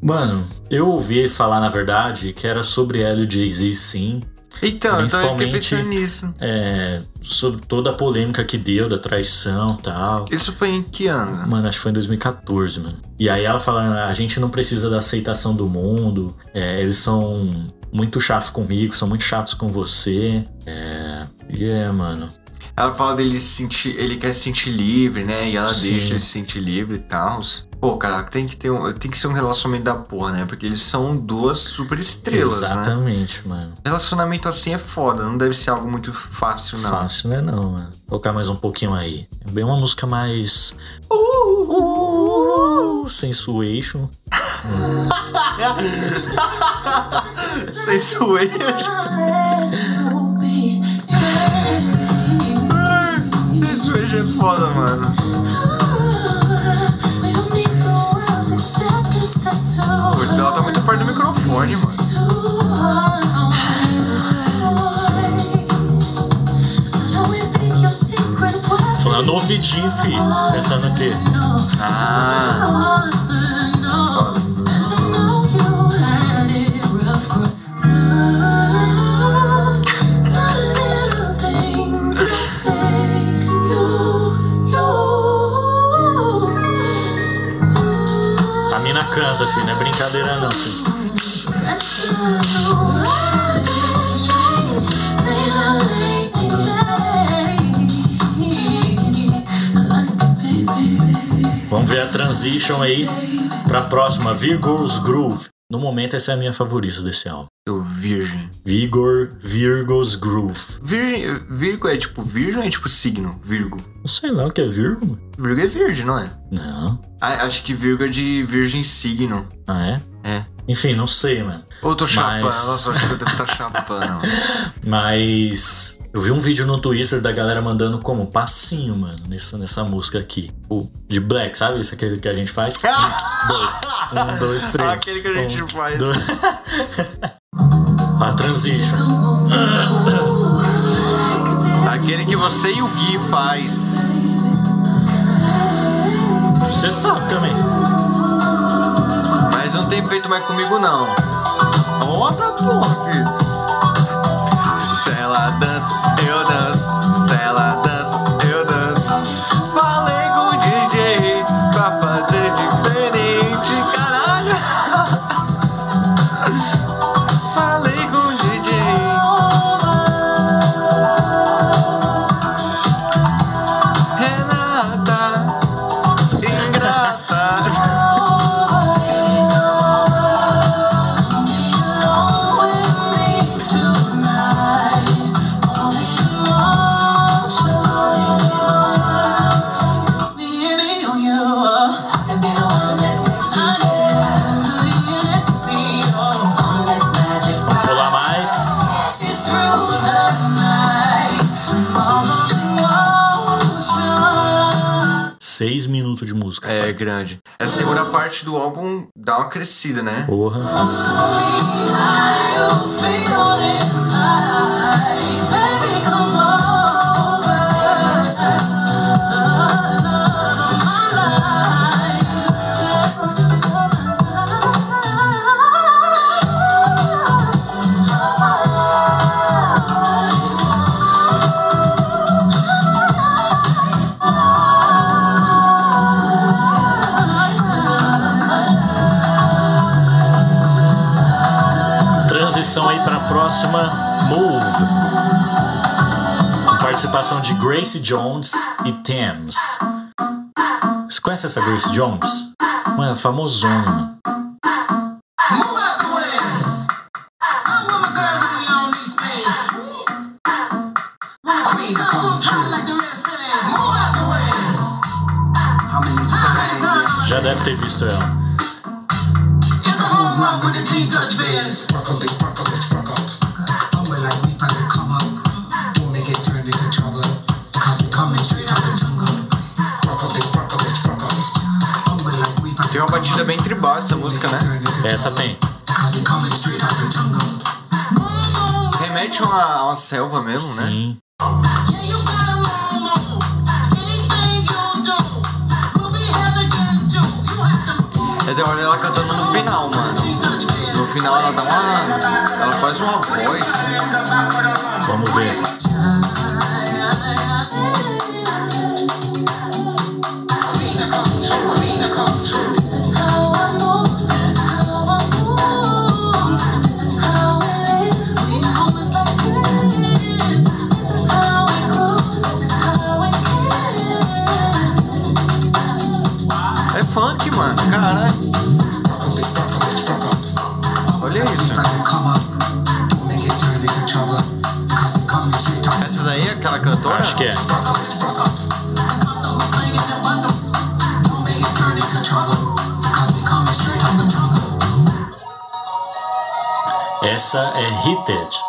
Speaker 1: Mano, eu ouvi falar, na verdade, que era sobre ela e o Jay-Z, sim.
Speaker 2: Então, eu
Speaker 1: Principalmente-
Speaker 2: pensando nisso.
Speaker 1: É, sobre toda a polêmica que deu da traição e tal.
Speaker 2: Isso foi em que ano?
Speaker 1: Mano, acho que foi em 2014, mano. E aí ela fala, a gente não precisa da aceitação do mundo, é, eles são muito chatos comigo, são muito chatos com você. É. E é, mano.
Speaker 2: Ela fala dele se sentir, ele quer se sentir livre, né? E ela
Speaker 1: Sim.
Speaker 2: deixa ele se sentir livre e tal. Pô, cara, tem que ter um, tem que ser um relacionamento da porra, né? Porque eles são duas super estrelas, né?
Speaker 1: Exatamente, mano.
Speaker 2: Relacionamento assim é foda, não deve ser algo muito fácil, não.
Speaker 1: Fácil, né? Não, mano. Vou colocar mais um pouquinho aí. É bem uma música mais. Uh, sensuation.
Speaker 2: Sensuei é foda, mano. Pô, ela tá muito perto do microfone, mano.
Speaker 1: Falando no ouvidinho, fi. Pensando aqui.
Speaker 2: Ah,
Speaker 1: A mina canta, fi. Não é brincadeira, não, fi. Vamos ver a transition aí pra próxima. Virgo's Groove. No momento, essa é a minha favorita desse álbum.
Speaker 2: eu virgem.
Speaker 1: Vigor Virgo's Groove.
Speaker 2: Virgem, Virgo é tipo virgem ou é tipo signo? Virgo.
Speaker 1: Não sei lá o que é Virgo. mano.
Speaker 2: Virgo é virgem, não é?
Speaker 1: Não.
Speaker 2: Ah, acho que Virgo é de virgem signo.
Speaker 1: Ah, é?
Speaker 2: É.
Speaker 1: Enfim, não sei, mano.
Speaker 2: Ou tô chapando?
Speaker 1: Mas-
Speaker 2: Nossa, acho que eu devo estar chapando. mano.
Speaker 1: Mas eu vi um vídeo no Twitter da galera mandando como passinho, mano, nessa, nessa música aqui. O de Black, sabe? Isso aquele que a gente faz. Um, dois, um, dois, três.
Speaker 2: Aquele que a gente
Speaker 1: Um,
Speaker 2: faz.
Speaker 1: dois. a transition.
Speaker 2: Aquele que você e o Gui faz.
Speaker 1: Você sabe também.
Speaker 2: Mas não tem feito mais comigo, não. Outra porra, filho. Ela dança, eu danço. Se ela É grande. A segunda parte do álbum dá uma crescida, né?
Speaker 1: Porra. Transição próxima Move. Com participação de Grace Jones e Thames. Você conhece essa Grace Jones? Mano, é famosona. Já deve ter visto ela.
Speaker 2: Tem uma batida bem tribal essa música, né?
Speaker 1: Essa tem.
Speaker 2: Remete a uma, a uma selva mesmo, né?
Speaker 1: Sim.
Speaker 2: Essa é
Speaker 1: Heated.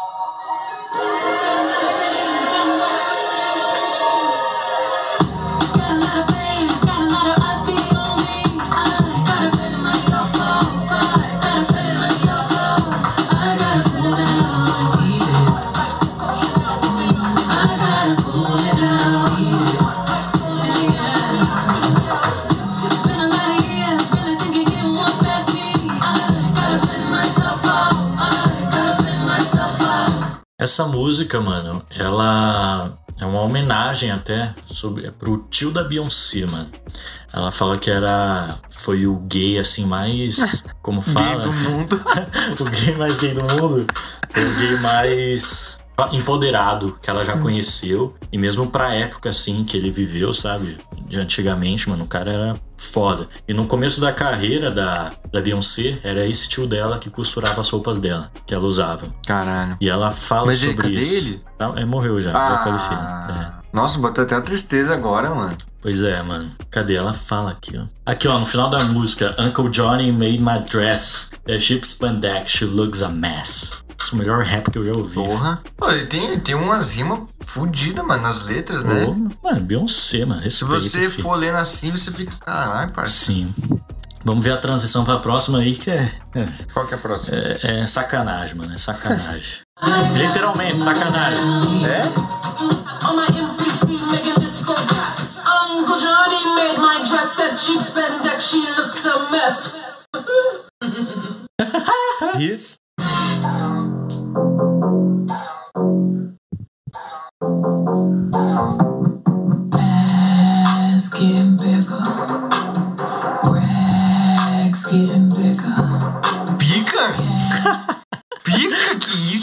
Speaker 1: Essa música, mano, ela é uma homenagem até sobre, é pro tio da Beyoncé, mano. Ela fala que era foi o gay assim mais, como
Speaker 2: Gay
Speaker 1: fala,
Speaker 2: do mundo.
Speaker 1: o gay mais gay do mundo, foi o gay mais empoderado que ela já conheceu e mesmo pra época assim que ele viveu, sabe? De antigamente, mano, o cara era foda. E no começo da carreira da, da Beyoncé, era esse tio dela que costurava as roupas dela, que ela usava.
Speaker 2: Caralho.
Speaker 1: E ela fala
Speaker 2: Mas ele,
Speaker 1: sobre
Speaker 2: cadê
Speaker 1: isso.
Speaker 2: ele?
Speaker 1: Tá, é, morreu já, já faleceu. É.
Speaker 2: Ah, Nossa, botou até a tristeza agora, mano.
Speaker 1: Pois é, mano. Cadê? Ela fala aqui, ó. Aqui, ó, no final da música, Uncle Johnny made my dress. The ship's pandeck, she looks a mess. Esse é o melhor rap que eu já ouvi.
Speaker 2: Porra. Pô, ele tem, tem umas rimas fodidas, mano, nas letras, né?
Speaker 1: Mano, Beyoncé, mano.
Speaker 2: Se
Speaker 1: Respeita,
Speaker 2: você
Speaker 1: filho.
Speaker 2: for lendo assim, você fica, caralho, parceiro.
Speaker 1: Sim. Vamos ver a transição pra próxima aí, que é,
Speaker 2: Qual que é a próxima?
Speaker 1: é, é sacanagem, mano. É sacanagem. Literalmente, sacanagem.
Speaker 2: É?
Speaker 4: On my MPC, making this go back. Uncle Johnny made my dress that cheap spandex. She looks a mess.
Speaker 2: Isso.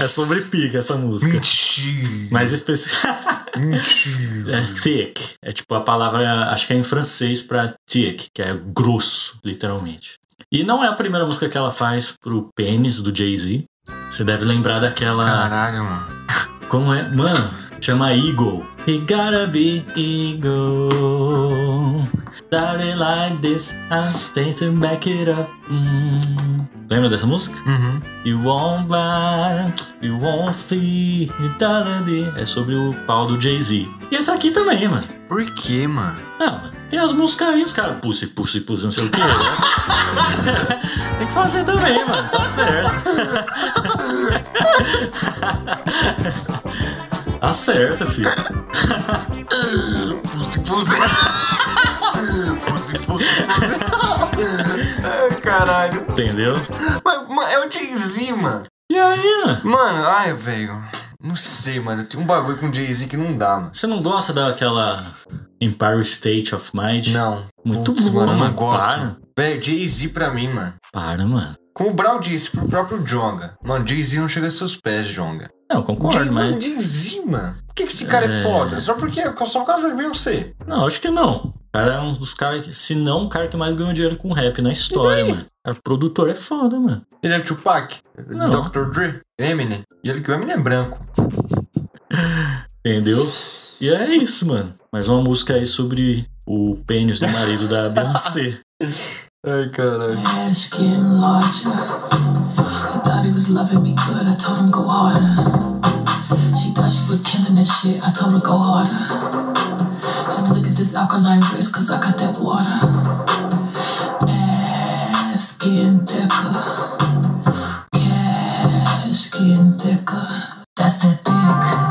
Speaker 1: É sobre pica essa música.
Speaker 2: Mentira.
Speaker 1: Mais específico.
Speaker 2: Mentira.
Speaker 1: É thick. É tipo a palavra, acho que é em francês pra thick, que é grosso, literalmente. E não é a primeira música que ela faz pro pênis do Jay-Z. Você deve lembrar daquela.
Speaker 2: Caralho, mano.
Speaker 1: Como é? Mano, chama Eagle. He gotta be Eagle. Darling like this, I'm to back it up. Hum. Lembra dessa música?
Speaker 2: Uhum.
Speaker 1: You won't buy, you won't feel, you. É sobre o pau do Jay-Z. E essa aqui também, mano.
Speaker 2: Por que, mano?
Speaker 1: Ah, mano, tem as músicas aí, os caras, pussy, pussy, pussy, não sei o que. tem que fazer também, mano, tá certo. Acerta, filho.
Speaker 2: Pussy. Pussy, pussy, pussy. Ai, caralho.
Speaker 1: Entendeu?
Speaker 2: Mas, mano, é o Jay-Z, mano.
Speaker 1: E aí, mano?
Speaker 2: Mano, ai, velho. Não sei, mano. Tem um bagulho com o Jay-Z que não dá, mano.
Speaker 1: Você não gosta daquela Empire State of Mind?
Speaker 2: Não.
Speaker 1: Muito
Speaker 2: Putz,
Speaker 1: boa,
Speaker 2: mano.
Speaker 1: mano.
Speaker 2: Não gosto.
Speaker 1: Para.
Speaker 2: Velho, Jay-Z pra mim, mano.
Speaker 1: Para, mano.
Speaker 2: Como o Brau disse pro próprio Jonga. Mano, Jay-Z não chega a seus pés, Jonga.
Speaker 1: Não, eu concordo,
Speaker 2: Jay-
Speaker 1: mas.
Speaker 2: mano, Jay-Z, mano. Por que, que esse cara é,
Speaker 1: É.
Speaker 2: foda? Só porque só por causa da Beyoncé.
Speaker 1: Não, acho que não. O cara é um dos caras que, se não, o cara que mais ganhou dinheiro com rap na história, mano. O produtor é foda, mano.
Speaker 2: Ele é Tupac,
Speaker 1: Não.
Speaker 2: Dr. Dre, Eminem. E ele que o Eminem é branco.
Speaker 1: Entendeu? E é isso, mano. Mais uma música aí sobre o pênis do marido da Beyoncé.
Speaker 2: Ai, caralho.
Speaker 7: thought he was loving me good. I told him go harder. She thought she was killing this shit. I told her go harder. Just look at this alkaline wrist, cause I got that water. Ass getting thicker. Cash getting thicker. That's that dick.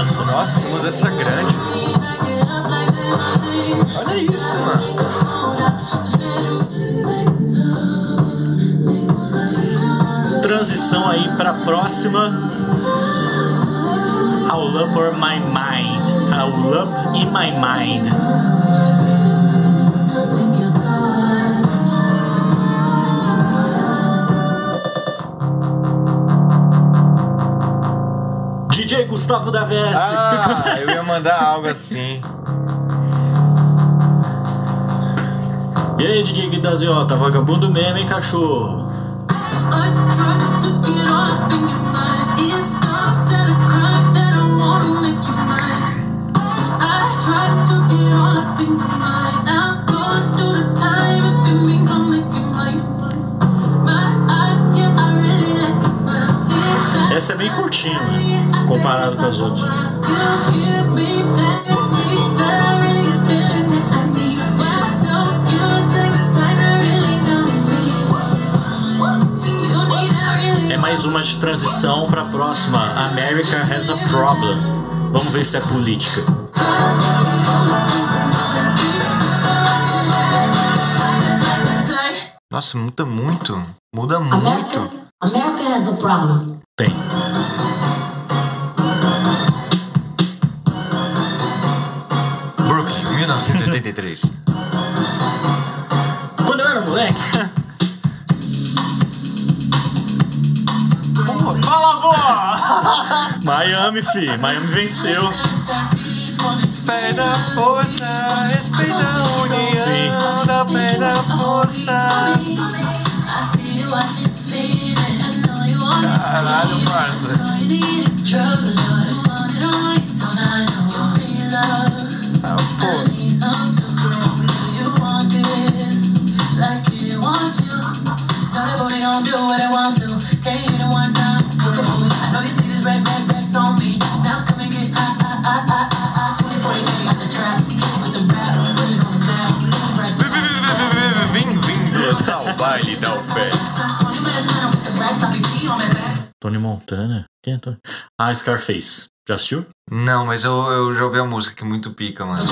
Speaker 1: Mudança.
Speaker 2: Nossa, que mudança grande. Olha isso, mano.
Speaker 1: Transição aí pra próxima. All Up or My Mind. All Up in My Mind. DJ Gustavo da VS.
Speaker 2: Ah, eu ia mandar algo assim.
Speaker 1: E aí, DJ Guidaziota, vagabundo mesmo, hein, cachorro? Essa é bem curtinha? Comparado com as outras. É mais uma de transição pra próxima. America has a problem. Vamos ver se é política.
Speaker 2: Nossa, muda muito. Muda muito.
Speaker 7: America has a problem.
Speaker 1: Tem.
Speaker 2: 1983.
Speaker 1: Quando eu era moleque.
Speaker 2: Fala, avó!
Speaker 1: Miami, fi. Miami venceu.
Speaker 2: Fé da força, respeita a união
Speaker 1: Sim.
Speaker 2: da fé da força. Caralho, parça.
Speaker 1: Montana? Quem é Tony? Ah, Scarface. Já assistiu?
Speaker 2: Não, mas eu, eu já ouvi a música que é muito pica, mano.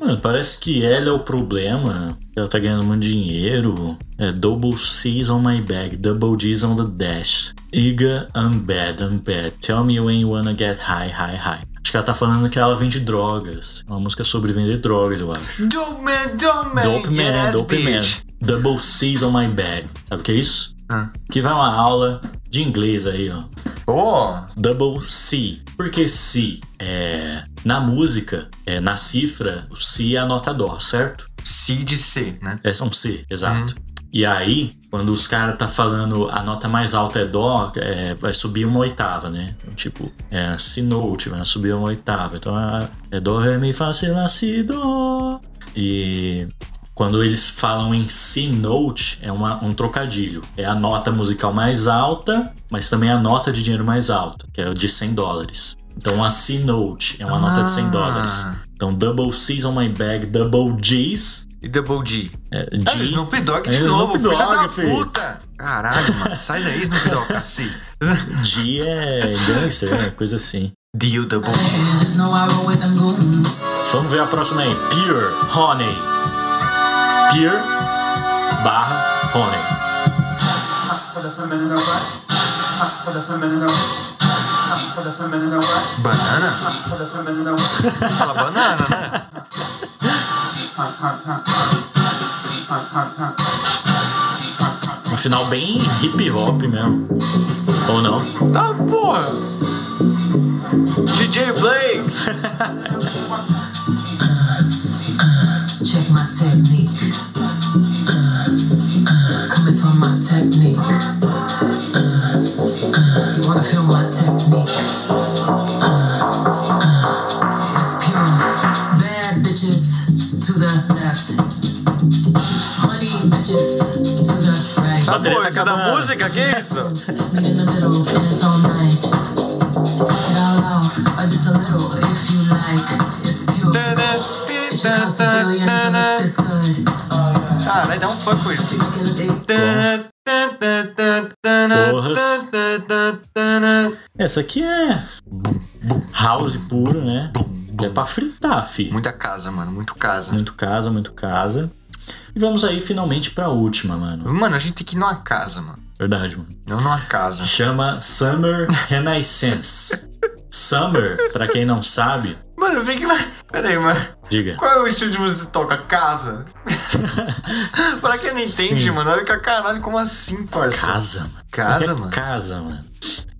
Speaker 1: Mano, parece que ela é o problema. Ela tá ganhando muito dinheiro. É double C's on my bag, double G's on the dash. Iga, I'm bad, I'm bad. Tell me when you wanna get high, high, high. Acho que ela tá falando que ela vende drogas. É uma música sobre vender drogas, eu acho.
Speaker 2: Dope man, dope man,
Speaker 1: Dope Man,
Speaker 2: yes,
Speaker 1: Dope Man. Double C's on my bag. Sabe o que é isso?
Speaker 2: Ah.
Speaker 1: Que vai uma aula de inglês aí, ó.
Speaker 2: Oh,
Speaker 1: Double C. Por que C? É, na música, é, na cifra, o C é a nota Dó, certo?
Speaker 2: C de C, né?
Speaker 1: É um C, exato. E aí, quando os caras tá falando a nota mais alta é Dó, é, vai subir uma oitava, né? Tipo, é Si note, vai subir uma oitava. Então é, é Dó, Ré, Mi, Fá, Si, Lá, Si, Dó. E quando eles falam em C note, é uma, um trocadilho. É a nota musical mais alta, mas também a nota de dinheiro mais alta, que é o de 100 dólares. Então a C note é uma nota de 100
Speaker 2: Ah.
Speaker 1: dólares. Então double C's on my bag, double G's.
Speaker 2: E Double G.
Speaker 1: É,
Speaker 2: É,
Speaker 1: G,
Speaker 2: Snoop Dogg de
Speaker 1: É,
Speaker 2: novo,
Speaker 1: Snoop
Speaker 2: filha da
Speaker 1: Dogg, filho.
Speaker 2: puta. Caralho, mano, sai daí, Snoop Dogg, cacete.
Speaker 1: G é gangster, né? coisa assim.
Speaker 2: Dio Double G.
Speaker 1: Vamos ver a próxima aí. Pure Honey. Pure barra Honey.
Speaker 2: Banana? Fala banana, né?
Speaker 1: Um final bem hip hop mesmo. Ou não?
Speaker 2: Tá, porra. DJ Blakes.
Speaker 7: Check my technique. Uh, uh, coming from my technique. Uh, you wanna feel my technique? It's pure. Bad bitches to the left. Money bitches to the right.
Speaker 2: Tá,
Speaker 1: Bateria
Speaker 2: pô,
Speaker 1: tá
Speaker 2: isso é da
Speaker 1: acabando.
Speaker 2: música? Que isso?
Speaker 7: Meet in the middle, dance all night. Take it all off, or just a little if you like. It's pure.
Speaker 2: Caralho, dá um.
Speaker 7: Making a big
Speaker 1: Essa aqui é house puro, né? É pra fritar, fi.
Speaker 2: Muita casa, mano. Muito casa.
Speaker 1: Muito casa, muito casa. E vamos aí finalmente pra última, mano.
Speaker 2: Mano, a gente tem que ir numa casa, mano.
Speaker 1: Verdade, mano.
Speaker 2: Não numa casa.
Speaker 1: Chama Summer Renaissance. Summer, pra quem não sabe,
Speaker 2: Mano, vem que lá. Pera aí, mano.
Speaker 1: diga.
Speaker 2: Qual é o estilo de música que você toca? Casa? pra quem não entende,
Speaker 1: Sim.
Speaker 2: mano, olha que caralho, como assim, parça?
Speaker 1: Casa, mano.
Speaker 2: Casa,
Speaker 1: É
Speaker 2: mano.
Speaker 1: Casa, mano.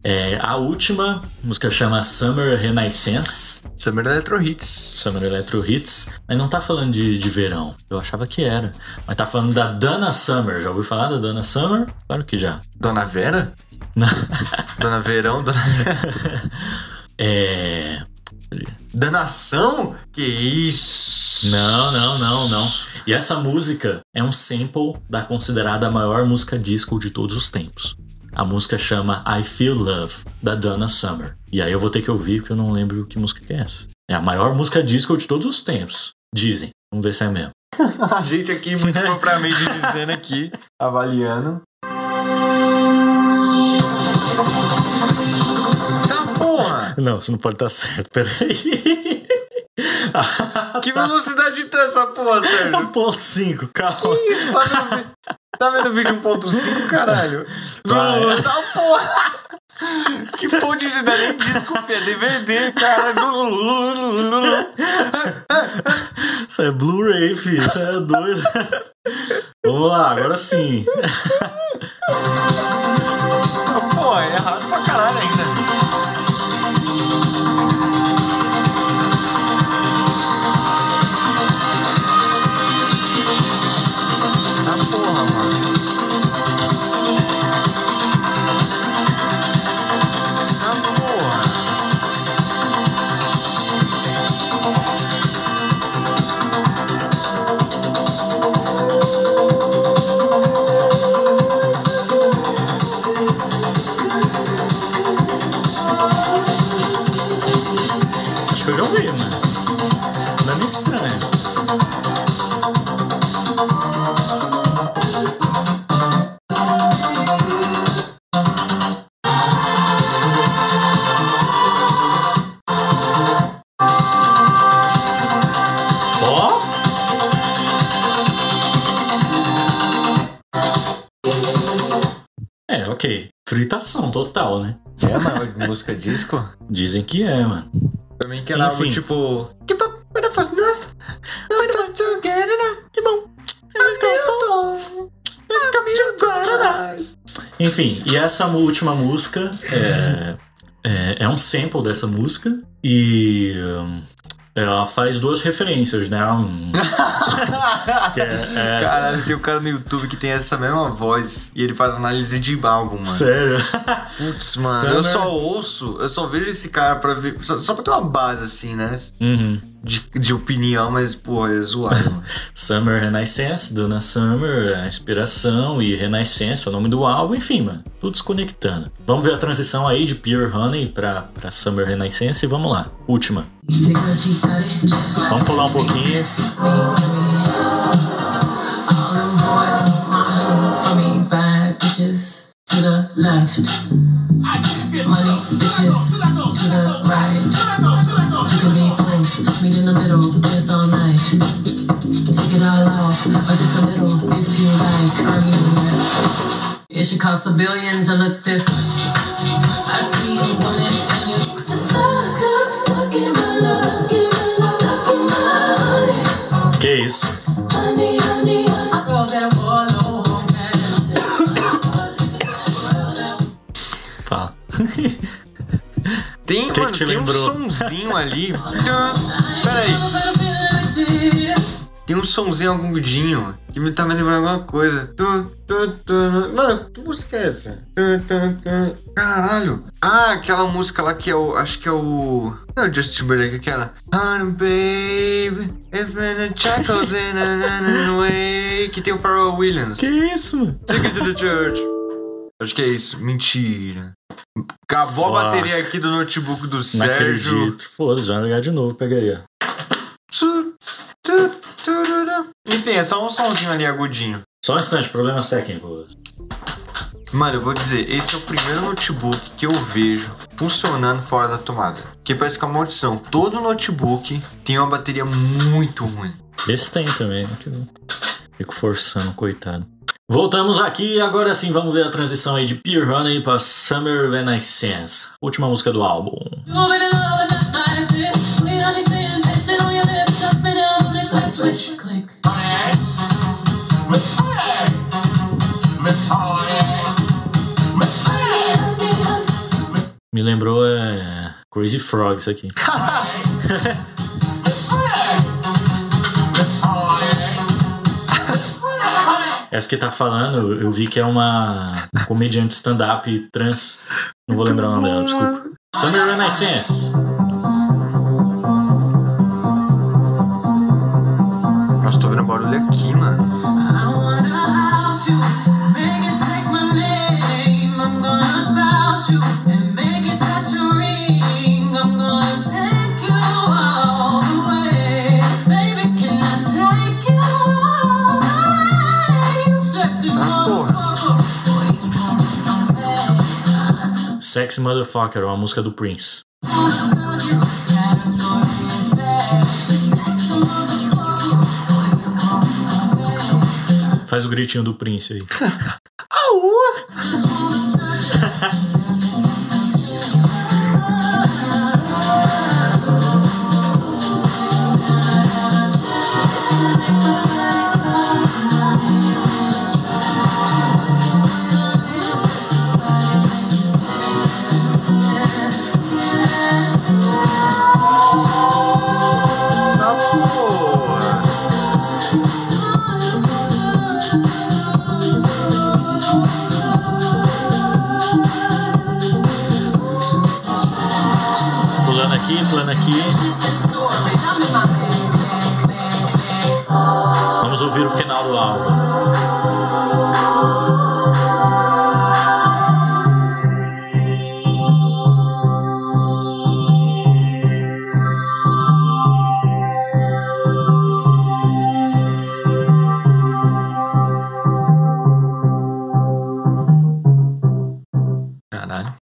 Speaker 1: É, a última música chama Summer Renaissance,
Speaker 2: Summer Electro Hits.
Speaker 1: Summer Electro Hits, mas não tá falando de, de verão. Eu achava que era. Mas tá falando da Dana Summer. Já ouviu falar da Dana Summer? Claro que já.
Speaker 2: Dona Vera?
Speaker 1: Não.
Speaker 2: Dona Verão? Dona...
Speaker 1: É.
Speaker 2: Danação? Que isso?
Speaker 1: Não, não, não, não. E essa música é um sample da considerada maior música disco de todos os tempos. A música chama I Feel Love, da Donna Summer. E aí eu vou ter que ouvir porque eu não lembro que música que é essa. É a maior música disco de todos os tempos. Dizem. Vamos ver se é mesmo.
Speaker 2: A gente aqui, muito propriamente dizendo aqui, avaliando.
Speaker 1: Não, isso não pode estar certo. Peraí.
Speaker 2: Que velocidade tem essa porra, Sérgio?
Speaker 1: 1.5, calma.
Speaker 2: Isso, tá vendo, tá vendo o vídeo 1.5, caralho?
Speaker 1: Vai.
Speaker 2: Não, tá porra! Que porra de é nem disco, é DVD, cara.
Speaker 1: Isso é Blu-ray, filho. Isso é doido. Vamos lá, agora sim.
Speaker 2: Pô, é errado pra
Speaker 1: Fritação total, né?
Speaker 2: É a maior música disco?
Speaker 1: Dizem que é, mano.
Speaker 2: Pra mim que era algo
Speaker 1: Enfim.
Speaker 2: tipo. Que
Speaker 1: bom. Enfim, e essa última música é, é, é um sample dessa música e ela faz duas referências, né? Um, que é, é-
Speaker 2: Caralho, tem um cara no YouTube que tem essa mesma voz e ele faz análise de álbum, mano.
Speaker 1: Sério?
Speaker 2: Putz, mano, eu
Speaker 1: Summer-
Speaker 2: só ouço, eu só vejo esse cara pra ver. Só, só pra ter uma base, assim, né?
Speaker 1: Uhum.
Speaker 2: De, de opinião, mas, pô, é zoado.
Speaker 1: Summer Renaissance, Donna Summer, a inspiração e Renaissance é o nome do álbum, enfim, mano, tudo desconectando. Vamos ver a transição aí de Pure Honey pra, pra Summer Renaissance e vamos lá. Última. Vamos pular um pouquinho.
Speaker 7: All them boys want my honey for me. Bad bitches to the left. Money bitches to the right. You can be both. Meet in the middle. Dance all night. Take it all off, or just a little if you like. Argument.
Speaker 4: It should cost a billion to look this. I see you want it and you just stuck, stuck in my love, stuck in my honey,
Speaker 1: Que isso?
Speaker 2: Tem,
Speaker 1: Que
Speaker 2: mano,
Speaker 1: que te
Speaker 2: tem um
Speaker 1: lembrou?
Speaker 2: sonzinho ali. Peraí. Tem um sonzinho agudinho que me tá me lembrando alguma coisa. Mano, que música é essa? Caralho. Ah, aquela música lá que é o. Acho que é o. Não é o Justin Bieber, que é aquela. Honey, baby, if the chuckles in a way. Que tem o Pharrell Williams.
Speaker 1: Que isso, mano?
Speaker 2: Take it to the church. Acho que é isso. Mentira. Acabou a
Speaker 1: Fuck.
Speaker 2: bateria aqui do notebook do
Speaker 1: Não
Speaker 2: Sérgio.
Speaker 1: acredito. Foda-se, vai ligar de novo, pega aí, ó.
Speaker 2: Tu, tu, tururu. Enfim, é só um sonzinho ali agudinho.
Speaker 1: Só um instante, problemas técnicos.
Speaker 2: Mano, eu vou dizer, esse é o primeiro notebook que eu vejo funcionando fora da tomada. Que parece que é uma maldição. Todo notebook tem uma bateria muito ruim.
Speaker 1: Esse tem também, né? Fico forçando, coitado. Voltamos aqui, agora sim vamos ver a transição aí de Pure Honey para Summer When Sense. Última música do álbum. Me lembrou é, Crazy Frog isso aqui. Essa que tá falando, eu vi que é uma comediante stand-up trans. Não vou lembrar o nome dela, desculpa. Summer Renaissance.
Speaker 4: Sexy Motherfucker,
Speaker 1: uma música do Prince. Faz o gritinho do Prince aí.
Speaker 2: Tá
Speaker 1: Vamos ouvir o final do álbum.
Speaker 2: Caralho.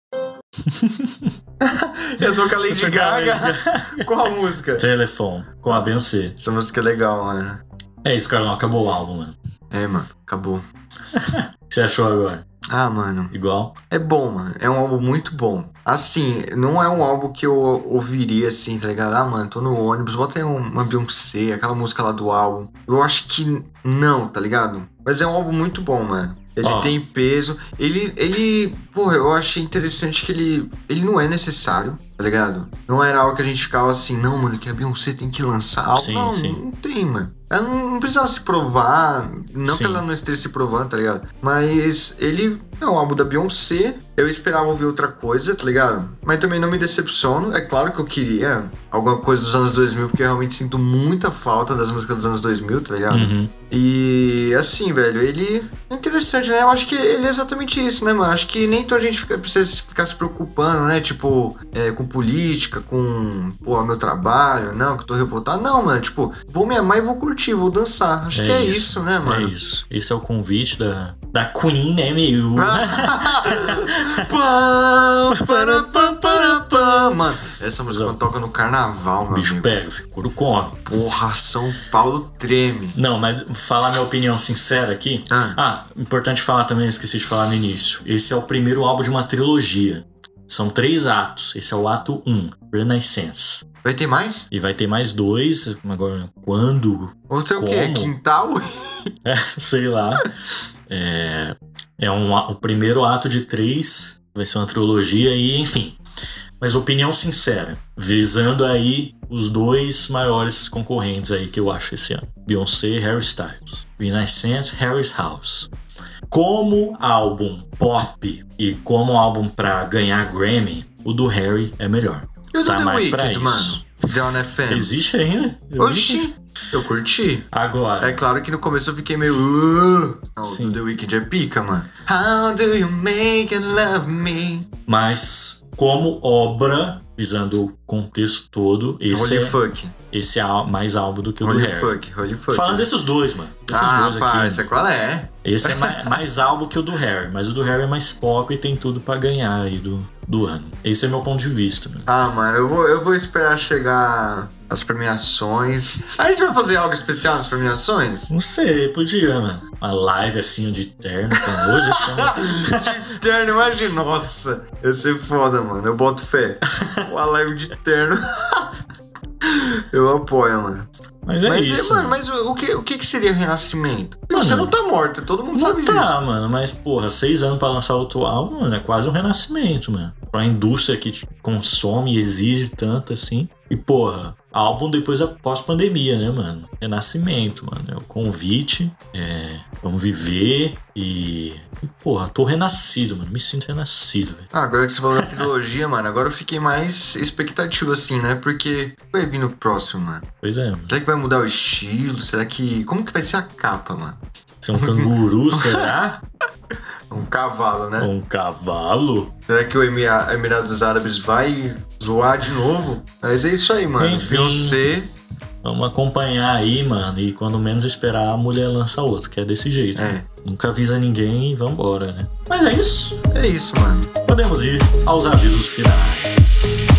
Speaker 2: eu tô com a Lady
Speaker 1: tô com a Lady
Speaker 2: Gaga. Qual a música?
Speaker 1: Telefone, com a Beyoncé.
Speaker 2: Essa música é legal, mano.
Speaker 1: É isso, Carlão, acabou o álbum, mano.
Speaker 2: É, mano, acabou.
Speaker 1: O que você achou agora?
Speaker 2: Ah, mano.
Speaker 1: Igual?
Speaker 2: É bom, mano. É um álbum muito bom. Assim, não é um álbum que eu ouviria assim, tá ligado? Ah, mano, tô no ônibus, bota aí um- uma Beyoncé, aquela música lá do álbum. Eu acho que não, tá ligado? Mas é um álbum muito bom, mano. Ele
Speaker 1: Ó.
Speaker 2: tem peso. Ele, ele, porra, eu achei interessante que ele, ele não é necessário, tá ligado? Não era algo que a gente ficava assim, não, mano, que a Beyoncé tem que lançar algo.
Speaker 1: Sim,
Speaker 2: não,
Speaker 1: sim.
Speaker 2: não tem, mano. Ela não, precisava se provar, não
Speaker 1: Sim.
Speaker 2: que ela não esteja se provando, tá ligado? Mas ele é um álbum da Beyoncé. Eu esperava ouvir outra coisa, tá ligado? Mas também não me decepciono. É claro que eu queria alguma coisa dos anos 2000, porque eu realmente sinto muita falta das músicas dos anos 2000, tá ligado?
Speaker 1: Uhum.
Speaker 2: E assim, velho, ele é interessante, né? Eu acho que ele é exatamente isso, né, mano? Acho que nem toda gente fica, precisa ficar se preocupando, né? Tipo, é, com política, com, pô, meu trabalho, não, que eu tô revoltado. Não, mano, tipo, vou me amar e vou curtir, vou dançar. Acho que é isso, né, mano?
Speaker 1: É isso. Esse é o convite da, da Queen, né, meu?
Speaker 2: Mano, essa música quando toca no carnaval,
Speaker 1: o
Speaker 2: meu
Speaker 1: bicho
Speaker 2: amigo.
Speaker 1: pega, o couro come.
Speaker 2: Porra, São Paulo treme.
Speaker 1: Não, mas falar minha opinião sincera aqui.
Speaker 2: Ah.
Speaker 1: Ah, importante falar também, eu esqueci de falar no início. Esse é o primeiro álbum de uma trilogia. São três atos. Esse é o ato 1, Renaissance.
Speaker 2: Vai ter mais?
Speaker 1: E vai ter mais dois. Agora, quando?
Speaker 2: Outro é o quê?
Speaker 1: Como?
Speaker 2: Quintal?
Speaker 1: É, sei lá. É, é um, o primeiro ato de três. Vai ser uma trilogia e, enfim. Mas opinião sincera, visando aí os dois maiores concorrentes aí que eu acho esse ano: Beyoncé e Harry Styles. Renaissance, Harry's House. Como álbum pop e como álbum pra ganhar Grammy, o do Harry é melhor. Tá mais pra
Speaker 2: Weeknd,
Speaker 1: isso.
Speaker 2: mano? Down FM.
Speaker 1: Existe ainda?
Speaker 2: Oxi, eu curti.
Speaker 1: Agora.
Speaker 2: É claro que no começo eu fiquei meio. Uh, não,
Speaker 1: Sim.
Speaker 2: do The Weeknd é pica, mano. How do you make it love me?
Speaker 1: Mas como obra, visando o contexto todo, esse
Speaker 2: Holy
Speaker 1: é,
Speaker 2: fuck.
Speaker 1: esse é mais álbum do que o do
Speaker 2: Holy
Speaker 1: Harry.
Speaker 2: fuck, holy fuck.
Speaker 1: Falando
Speaker 2: né?
Speaker 1: desses dois, mano. Desses
Speaker 2: Ah,
Speaker 1: dois aqui.
Speaker 2: parça, qual é?
Speaker 1: Esse é mais, mais álbum que o do Harry, mas o do Harry é mais pop e tem tudo pra ganhar aí do, do ano. Esse é meu ponto de vista, mano.
Speaker 2: Ah, mano, eu vou, eu vou esperar chegar as premiações. A gente vai fazer algo especial nas premiações?
Speaker 1: Não sei, podia, mano. Uma live assim de terno, com hoje assim,
Speaker 2: Terno, imagina. Nossa, ia ser foda, mano. Eu boto fé. Uma live de terno. Eu apoio, mano.
Speaker 1: Mas é
Speaker 2: mas,
Speaker 1: isso.
Speaker 2: mano, mas o que, o que que seria renascimento?
Speaker 1: Mano,
Speaker 2: Você não tá morta, todo mundo
Speaker 1: Não
Speaker 2: sabe disso.
Speaker 1: tá, mano, mas porra, seis anos pra lançar outro álbum, mano, é quase um renascimento, mano. Pra indústria que te consome e exige tanto assim. E porra, álbum depois da pós-pandemia, né, mano? Renascimento, mano. É o convite, é. Vamos viver e. e porra, tô renascido, mano. Me sinto renascido, velho.
Speaker 2: Ah, agora que você falou da trilogia, mano, agora eu fiquei mais expectativo assim, né? Porque vai vir no próximo, mano.
Speaker 1: Pois é, mano.
Speaker 2: Será que vai mudar o estilo? Será que. Como que vai ser a capa, mano?
Speaker 1: Ser um canguru, será?
Speaker 2: Um cavalo, né?
Speaker 1: Um cavalo?
Speaker 2: Será que o Emira- Emirados Árabes vai zoar de novo? Mas é isso aí, mano.
Speaker 1: Enfim.
Speaker 2: Beyoncé.
Speaker 1: Vamos acompanhar aí, mano. E quando menos esperar, a mulher lança outro, que é desse jeito.
Speaker 2: É.
Speaker 1: né? Nunca avisa ninguém e vambora, né? Mas é isso.
Speaker 2: É isso, mano.
Speaker 1: Podemos ir aos avisos finais.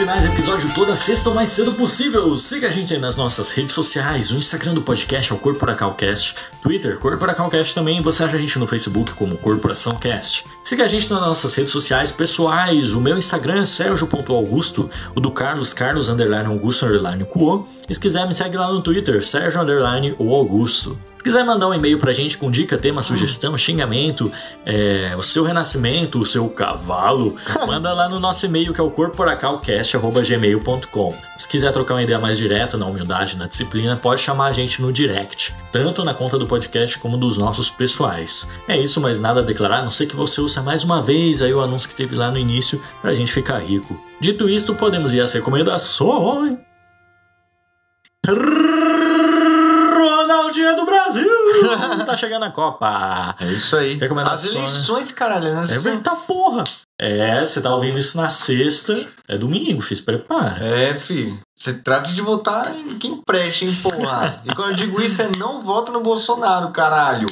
Speaker 1: Finais, episódio toda sexta o mais cedo possível. Siga a gente aí nas nossas redes sociais. O Instagram do podcast é o Corporacalcast. Twitter, Corporacalcast também. Você acha a gente no Facebook como Corporação Cast. Siga a gente nas nossas redes sociais pessoais. O meu Instagram é Sérgio.augusto. O do Carlos, Carlos underline Augusto underline Cuo. E se quiser me segue lá no Twitter, Sérgio underline ou Augusto. Se quiser mandar um e-mail pra gente com dica, tema, sugestão, xingamento, é, o seu renascimento, o seu cavalo, manda lá no nosso e-mail que é o corporacalcast.gmail.com. Se quiser trocar uma ideia mais direta, na humildade, na disciplina, pode chamar a gente no direct, tanto na conta do podcast como dos nossos pessoais. É isso, mas nada a declarar, a não sei que você ouça mais uma vez aí o anúncio que teve lá no início pra gente ficar rico. Dito isto, podemos ir às recomendações. Do Brasil! tá chegando a Copa!
Speaker 2: É isso aí.
Speaker 1: Recomendações.
Speaker 2: As eleições, caralho. Né?
Speaker 1: É verdade, porra! É, você tá ouvindo isso na sexta, é domingo, fiz prepara.
Speaker 2: É, fi. Você trata de votar em quem preste, hein, porra. e quando eu digo isso, é não vota no Bolsonaro, caralho.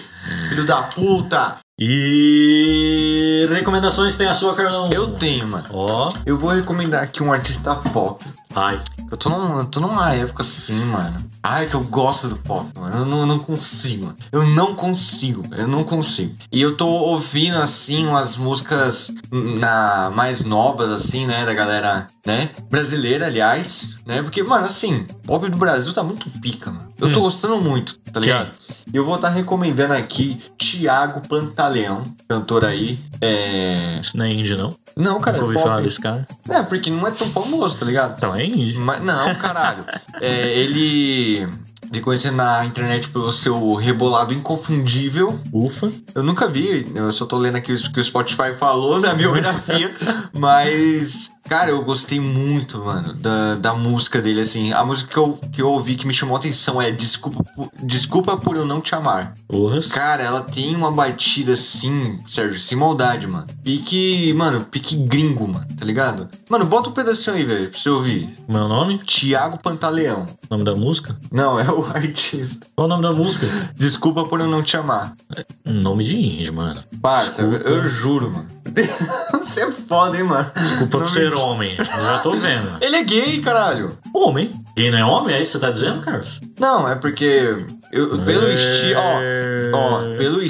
Speaker 2: Filho da puta.
Speaker 1: E recomendações tem a sua, Carlão?
Speaker 2: Eu tenho, mano.
Speaker 1: Ó,
Speaker 2: Eu vou recomendar aqui um artista pop.
Speaker 1: Ai.
Speaker 2: Eu tô, num, eu tô numa época assim, mano. Ai, que eu gosto do pop, mano. Eu não, eu não consigo. mano. Eu não consigo. Eu não consigo. E eu tô ouvindo, assim, umas músicas na, mais novas, assim, né? Da galera, né? Brasileira, aliás, né? Porque, mano, assim, pop do Brasil tá muito pica, mano. Eu tô
Speaker 1: Hum.
Speaker 2: gostando muito, tá ligado? E eu vou estar recomendando aqui Tiago Pantaleão, cantor aí. É.
Speaker 1: Isso não é indie, não?
Speaker 2: Não, cara,
Speaker 1: Nunca
Speaker 2: é
Speaker 1: ouvi
Speaker 2: pop.
Speaker 1: falar desse cara.
Speaker 2: É, porque não é tão famoso, tá ligado?
Speaker 1: Então indie.
Speaker 2: Mas, não, caralho. É, ele me conhecendo na internet pelo seu rebolado inconfundível.
Speaker 1: Ufa.
Speaker 2: Eu nunca vi, eu só tô lendo aqui o que o Spotify falou na biografia, mas Cara, eu gostei muito, mano, da, da música dele, assim. A música que eu, que eu ouvi que me chamou a atenção é Desculpa, por- Desculpa por eu não te amar.
Speaker 1: Porras.
Speaker 2: Cara, ela tem uma batida assim, Sérgio, sem maldade, mano. Pique, mano, pique gringo, mano, tá ligado? Mano, bota um pedacinho aí, velho, pra você ouvir.
Speaker 1: Meu nome?
Speaker 2: Tiago Pantaleão.
Speaker 1: Nome da música?
Speaker 2: Não, é o artista.
Speaker 1: Qual o nome da música?
Speaker 2: Desculpa por eu não te amar.
Speaker 1: Nome de índio, mano.
Speaker 2: Parça, eu, eu juro, mano. Você é foda, hein, mano.
Speaker 1: Desculpa por ser homem. Eu já tô vendo.
Speaker 2: Ele é gay, caralho.
Speaker 1: Homem? Quem não é homem? É isso que você tá dizendo, Carlos?
Speaker 2: Não, é porque eu, pelo
Speaker 1: É.
Speaker 2: Steve, ó, ó, pelo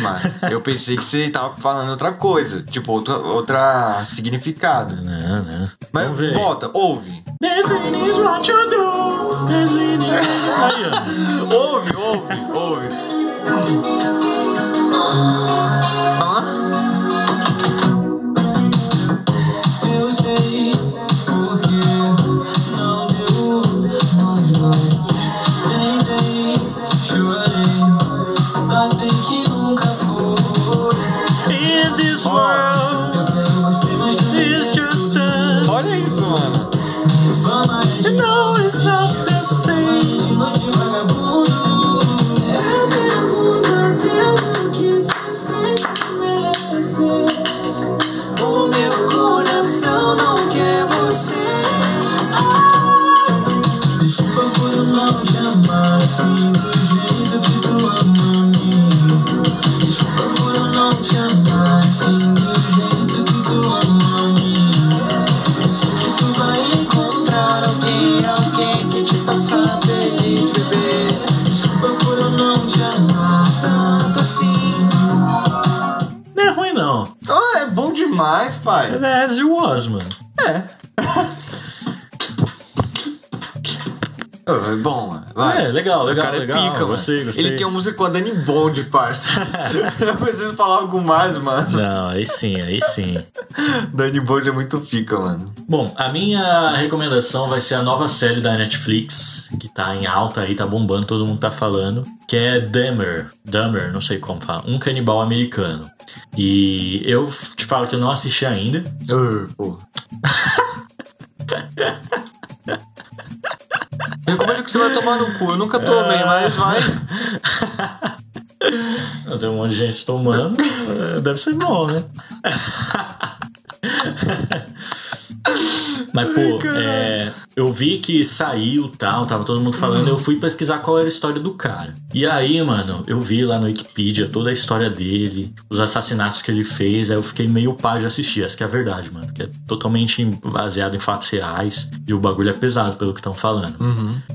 Speaker 2: mano, eu pensei que você tava falando outra coisa, tipo outra, outra significado.
Speaker 1: Não, não.
Speaker 2: Mas bota, ouve.
Speaker 1: This is what you do. This ó.
Speaker 2: Ouve, ouve, ouve. Oh, é bom,
Speaker 1: mano.
Speaker 2: Vai.
Speaker 1: É, legal,
Speaker 2: O
Speaker 1: legal,
Speaker 2: cara
Speaker 1: legal.
Speaker 2: é pica, mano.
Speaker 1: Gostei, gostei.
Speaker 2: Ele tem uma música com a Dani Bond, parça. eu preciso falar algo mais, mano.
Speaker 1: Não, aí sim, aí sim.
Speaker 2: Dani Bond é muito pica, mano.
Speaker 1: Bom, a minha recomendação vai ser a nova série da Netflix, que tá em alta aí, tá bombando, todo mundo tá falando, que é Dahmer. Dahmer, não sei como fala. Um canibal americano. E eu te falo que eu não assisti ainda.
Speaker 2: Uh, pô. Eu recomendo que você vai tomar no cu. Eu nunca tomei, mas vai.
Speaker 1: Tem um monte de gente tomando. eh, Deve ser bom, né? Mas, pô, é, eu vi que saiu tal, tava todo mundo falando, eu fui pesquisar qual era a história do cara. E aí, mano, eu vi lá no Wikipedia toda a história dele, os assassinatos que ele fez, aí eu fiquei meio pá de assistir, essa que é a verdade, mano. Que é totalmente baseado em fatos reais e o bagulho é pesado, pelo que estão falando.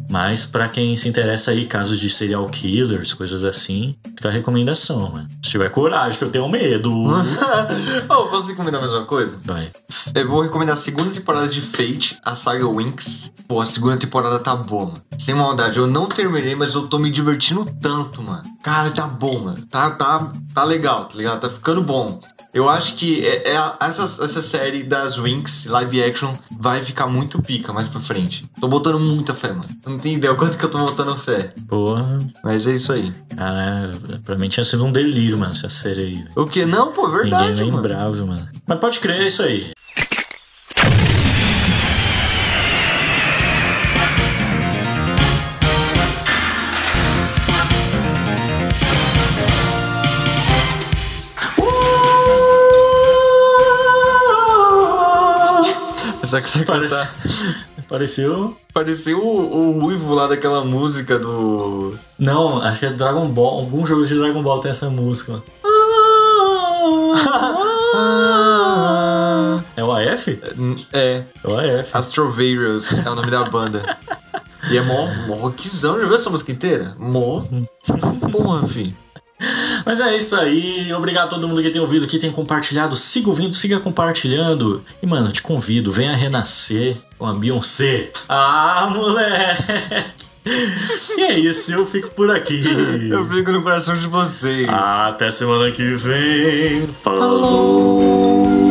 Speaker 1: Mas pra quem se interessa aí, casos de serial killers, coisas assim, fica a recomendação, mano. Se tiver coragem, que eu tenho medo.
Speaker 2: oh, posso recomendar mais uma coisa?
Speaker 1: Vai.
Speaker 2: Eu vou recomendar a segunda temporada de Fate, a saga Winx. Pô, a segunda temporada tá boa, mano. Sem maldade, eu não terminei, mas eu tô me divertindo tanto, mano. Cara, tá bom, mano. Tá, tá, tá legal, tá ligado? Tá ficando bom. Eu acho que é, é a- essa, essa série das Winx, live action, vai ficar muito pica mais pra frente. Tô botando muita fé, mano. Não tem ideia o quanto que eu tô botando fé.
Speaker 1: Porra,
Speaker 2: Mas é isso aí.
Speaker 1: cara, pra mim tinha sido um delírio, mano, essa série aí.
Speaker 2: O que? Não, pô, verdade,
Speaker 1: Ninguém
Speaker 2: mano.
Speaker 1: lembrava, mano. Mas pode crer, é isso aí.
Speaker 2: Só que você
Speaker 1: Parece... Pareceu.
Speaker 2: Pareceu o, o ruivo lá daquela música do.
Speaker 1: Não, acho que é Dragon Ball. Algum jogo de Dragon Ball tem essa música. É o AF?
Speaker 2: É,
Speaker 1: É o AF.
Speaker 2: Astrovarius é o nome da banda. E é mó, mó rockzão, já viu essa música inteira? Mó. Porra, fi.
Speaker 1: Mas é isso aí. Obrigado a todo mundo que tem ouvido, que tem compartilhado. Siga ouvindo, siga compartilhando. E, mano, te convido, venha renascer com a Beyoncé. Ah, moleque! E é isso, eu fico por aqui.
Speaker 2: Eu fico no coração de vocês.
Speaker 1: Até semana que vem. Falou!